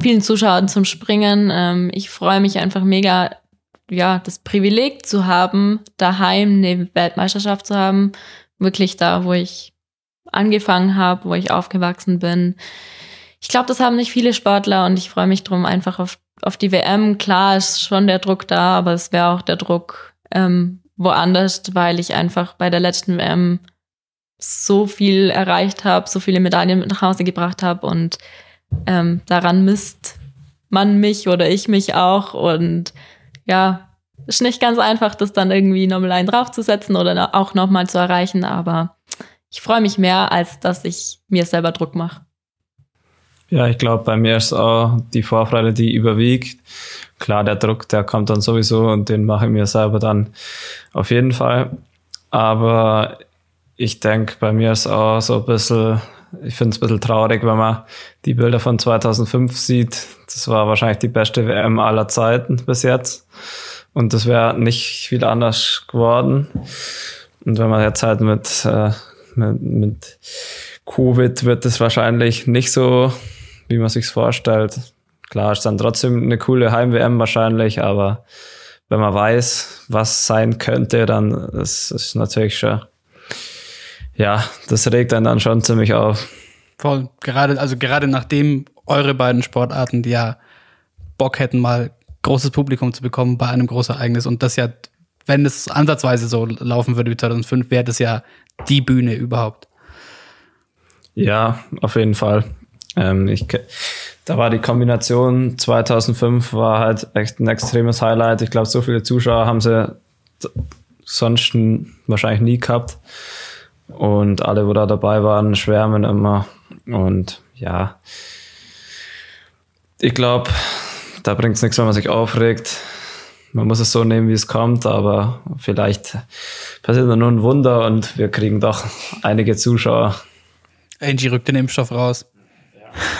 vielen Zuschauern zum Springen. Ähm, ich freue mich einfach mega, ja, das Privileg zu haben, daheim eine Weltmeisterschaft zu haben. Wirklich da, wo ich angefangen habe, wo ich aufgewachsen bin. ich glaube, das haben nicht viele Sportler und ich freue mich drum einfach auf, auf die WM. Klar ist schon der Druck da, aber es wäre auch der Druck ähm, woanders, weil ich einfach bei der letzten WM so viel erreicht habe, so viele Medaillen mit nach Hause gebracht habe und ähm, daran misst man mich oder ich mich auch und ja, ist nicht ganz einfach, das dann irgendwie nochmal einen draufzusetzen oder auch nochmal zu erreichen, aber ich freue mich mehr, als dass ich mir selber Druck mache. Ja, ich glaube, bei mir ist auch die Vorfreude, die überwiegt. Klar, der Druck, der kommt dann sowieso und den mache ich mir selber dann auf jeden Fall. Aber ich denke, bei mir ist auch so ein bisschen, ich finde es ein bisschen traurig, wenn man die Bilder von 2005 sieht. Das war wahrscheinlich die beste WM aller Zeiten bis jetzt. Und das wäre nicht viel anders geworden. Und wenn man jetzt halt mit, äh, mit, mit Covid wird es wahrscheinlich nicht so, wie man sich's vorstellt. Klar ist dann trotzdem eine coole Heim-WM wahrscheinlich, aber wenn man weiß, was sein könnte, dann ist es natürlich schon ja, das regt einen dann schon ziemlich auf. Voll. Gerade, also gerade nachdem eure beiden Sportarten, die ja Bock hätten, mal großes Publikum zu bekommen bei einem Großereignis und das ja, wenn es ansatzweise so laufen würde wie 2005, wäre das ja die Bühne überhaupt. Ja, auf jeden Fall. Ähm, ich, da war die Kombination 2005 war halt echt ein extremes Highlight. Ich glaube, so viele Zuschauer haben sie sonst wahrscheinlich nie gehabt. Und alle, wo da dabei waren, schwärmen immer. Und ja, ich glaube, da bringt es nichts, wenn man sich aufregt. Man muss es so nehmen, wie es kommt, aber vielleicht passiert nur ein Wunder und wir kriegen doch einige Zuschauer. Angie rückt den Impfstoff raus.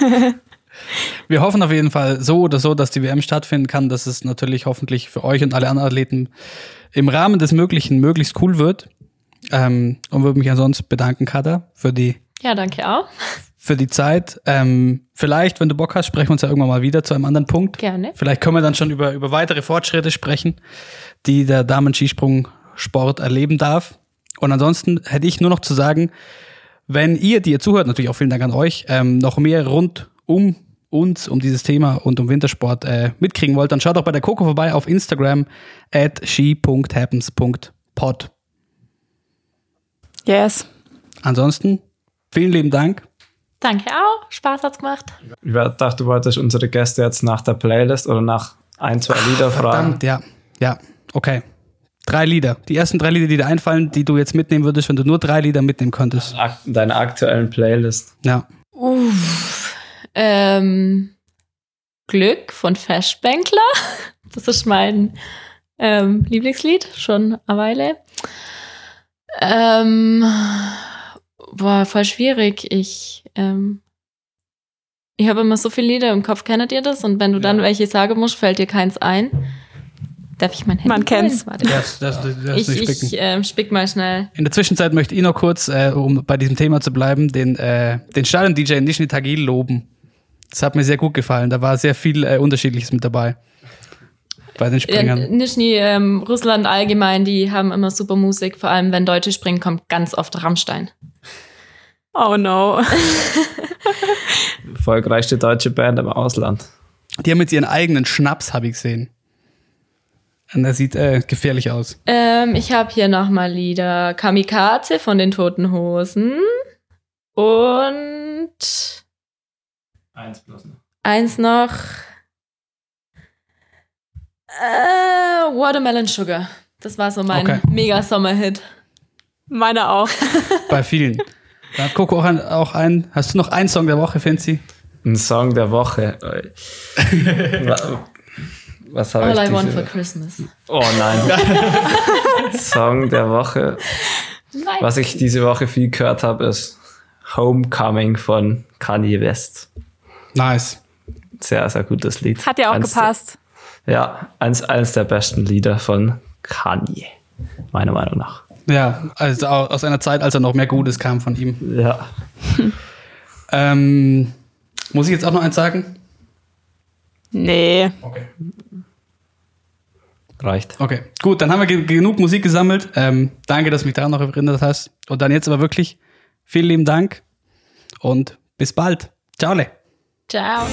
Ja. wir hoffen auf jeden Fall so oder so, dass die WM stattfinden kann, dass es natürlich hoffentlich für euch und alle anderen Athleten im Rahmen des Möglichen möglichst cool wird. Ähm, und würde mich ansonsten bedanken, Kada, für die. Ja, danke auch. Für die Zeit. Ähm, vielleicht, wenn du Bock hast, sprechen wir uns ja irgendwann mal wieder zu einem anderen Punkt. Gerne. Vielleicht können wir dann schon über, über weitere Fortschritte sprechen, die der Damen-Skisprung-Sport erleben darf. Und ansonsten hätte ich nur noch zu sagen, wenn ihr, die ihr zuhört, natürlich auch vielen Dank an euch, ähm, noch mehr rund um uns, um dieses Thema und um Wintersport äh, mitkriegen wollt, dann schaut doch bei der Coco vorbei auf Instagram at she.happens.pod. Yes. Ansonsten, vielen lieben Dank. Danke auch. Spaß hat's gemacht. Ich dachte, du wolltest unsere Gäste jetzt nach der Playlist oder nach ein, zwei Lieder fragen. Verdammt, ja. Ja, okay. Drei Lieder. Die ersten drei Lieder, die dir einfallen, die du jetzt mitnehmen würdest, wenn du nur drei Lieder mitnehmen könntest. Deine aktuellen Playlist. Ja. Uff. Ähm, Glück von Fashbankler. Das ist mein ähm, Lieblingslied, schon eine Weile. Ähm, boah, voll schwierig. Ich, ähm, ich habe immer so viele Lieder im Kopf. Kennt ihr das? Und wenn du dann welche sagen musst, fällt dir keins ein. Darf ich mein Handy Man kennt's. Warte. Das, das, das, das ich ich ähm, spick mal schnell. In der Zwischenzeit möchte ich noch kurz, äh, um bei diesem Thema zu bleiben, den, äh, den Stadion-DJ Nishni Tagil loben. Das hat mir sehr gut gefallen. Da war sehr viel äh, Unterschiedliches mit dabei. Bei den Springern. Ja, Nischni, ähm, Russland allgemein, die haben immer super Musik. Vor allem, wenn Deutsche springen, kommt ganz oft Rammstein. Oh no. Erfolgreichste deutsche Band im Ausland. Die haben jetzt ihren eigenen Schnaps, habe ich gesehen. Und der sieht äh, gefährlich aus. Ähm, ich habe hier nochmal Lieder. Kamikaze von den Toten Hosen. Und Eins bloß noch. eins noch. Äh, Watermelon Sugar. Das war so mein Okay. mega Sommerhit. Meine auch. Bei vielen. Da guck auch, ein, auch ein. Hast du noch einen Song der Woche, Fancy? Ein Song der Woche. Wa- Was habe All ich I Want for Christmas. Oh nein. Song der Woche. Nein. Was ich diese Woche viel gehört habe, ist Homecoming von Kanye West. Nice. Sehr, sehr gutes Lied. Hat ja auch Eins gepasst. Ja, eins, eins der besten Lieder von Kanye. Meiner Meinung nach. Ja, also au- aus einer Zeit, als er noch mehr Gutes kam von ihm. Ja. Ähm, muss ich jetzt auch noch eins sagen? Nee. Okay. Reicht. Okay, gut, dann haben wir ge genug Musik gesammelt. Ähm, danke, dass du mich daran noch erinnert hast. Und dann jetzt aber wirklich vielen lieben Dank und bis bald. Ciao. Ciao.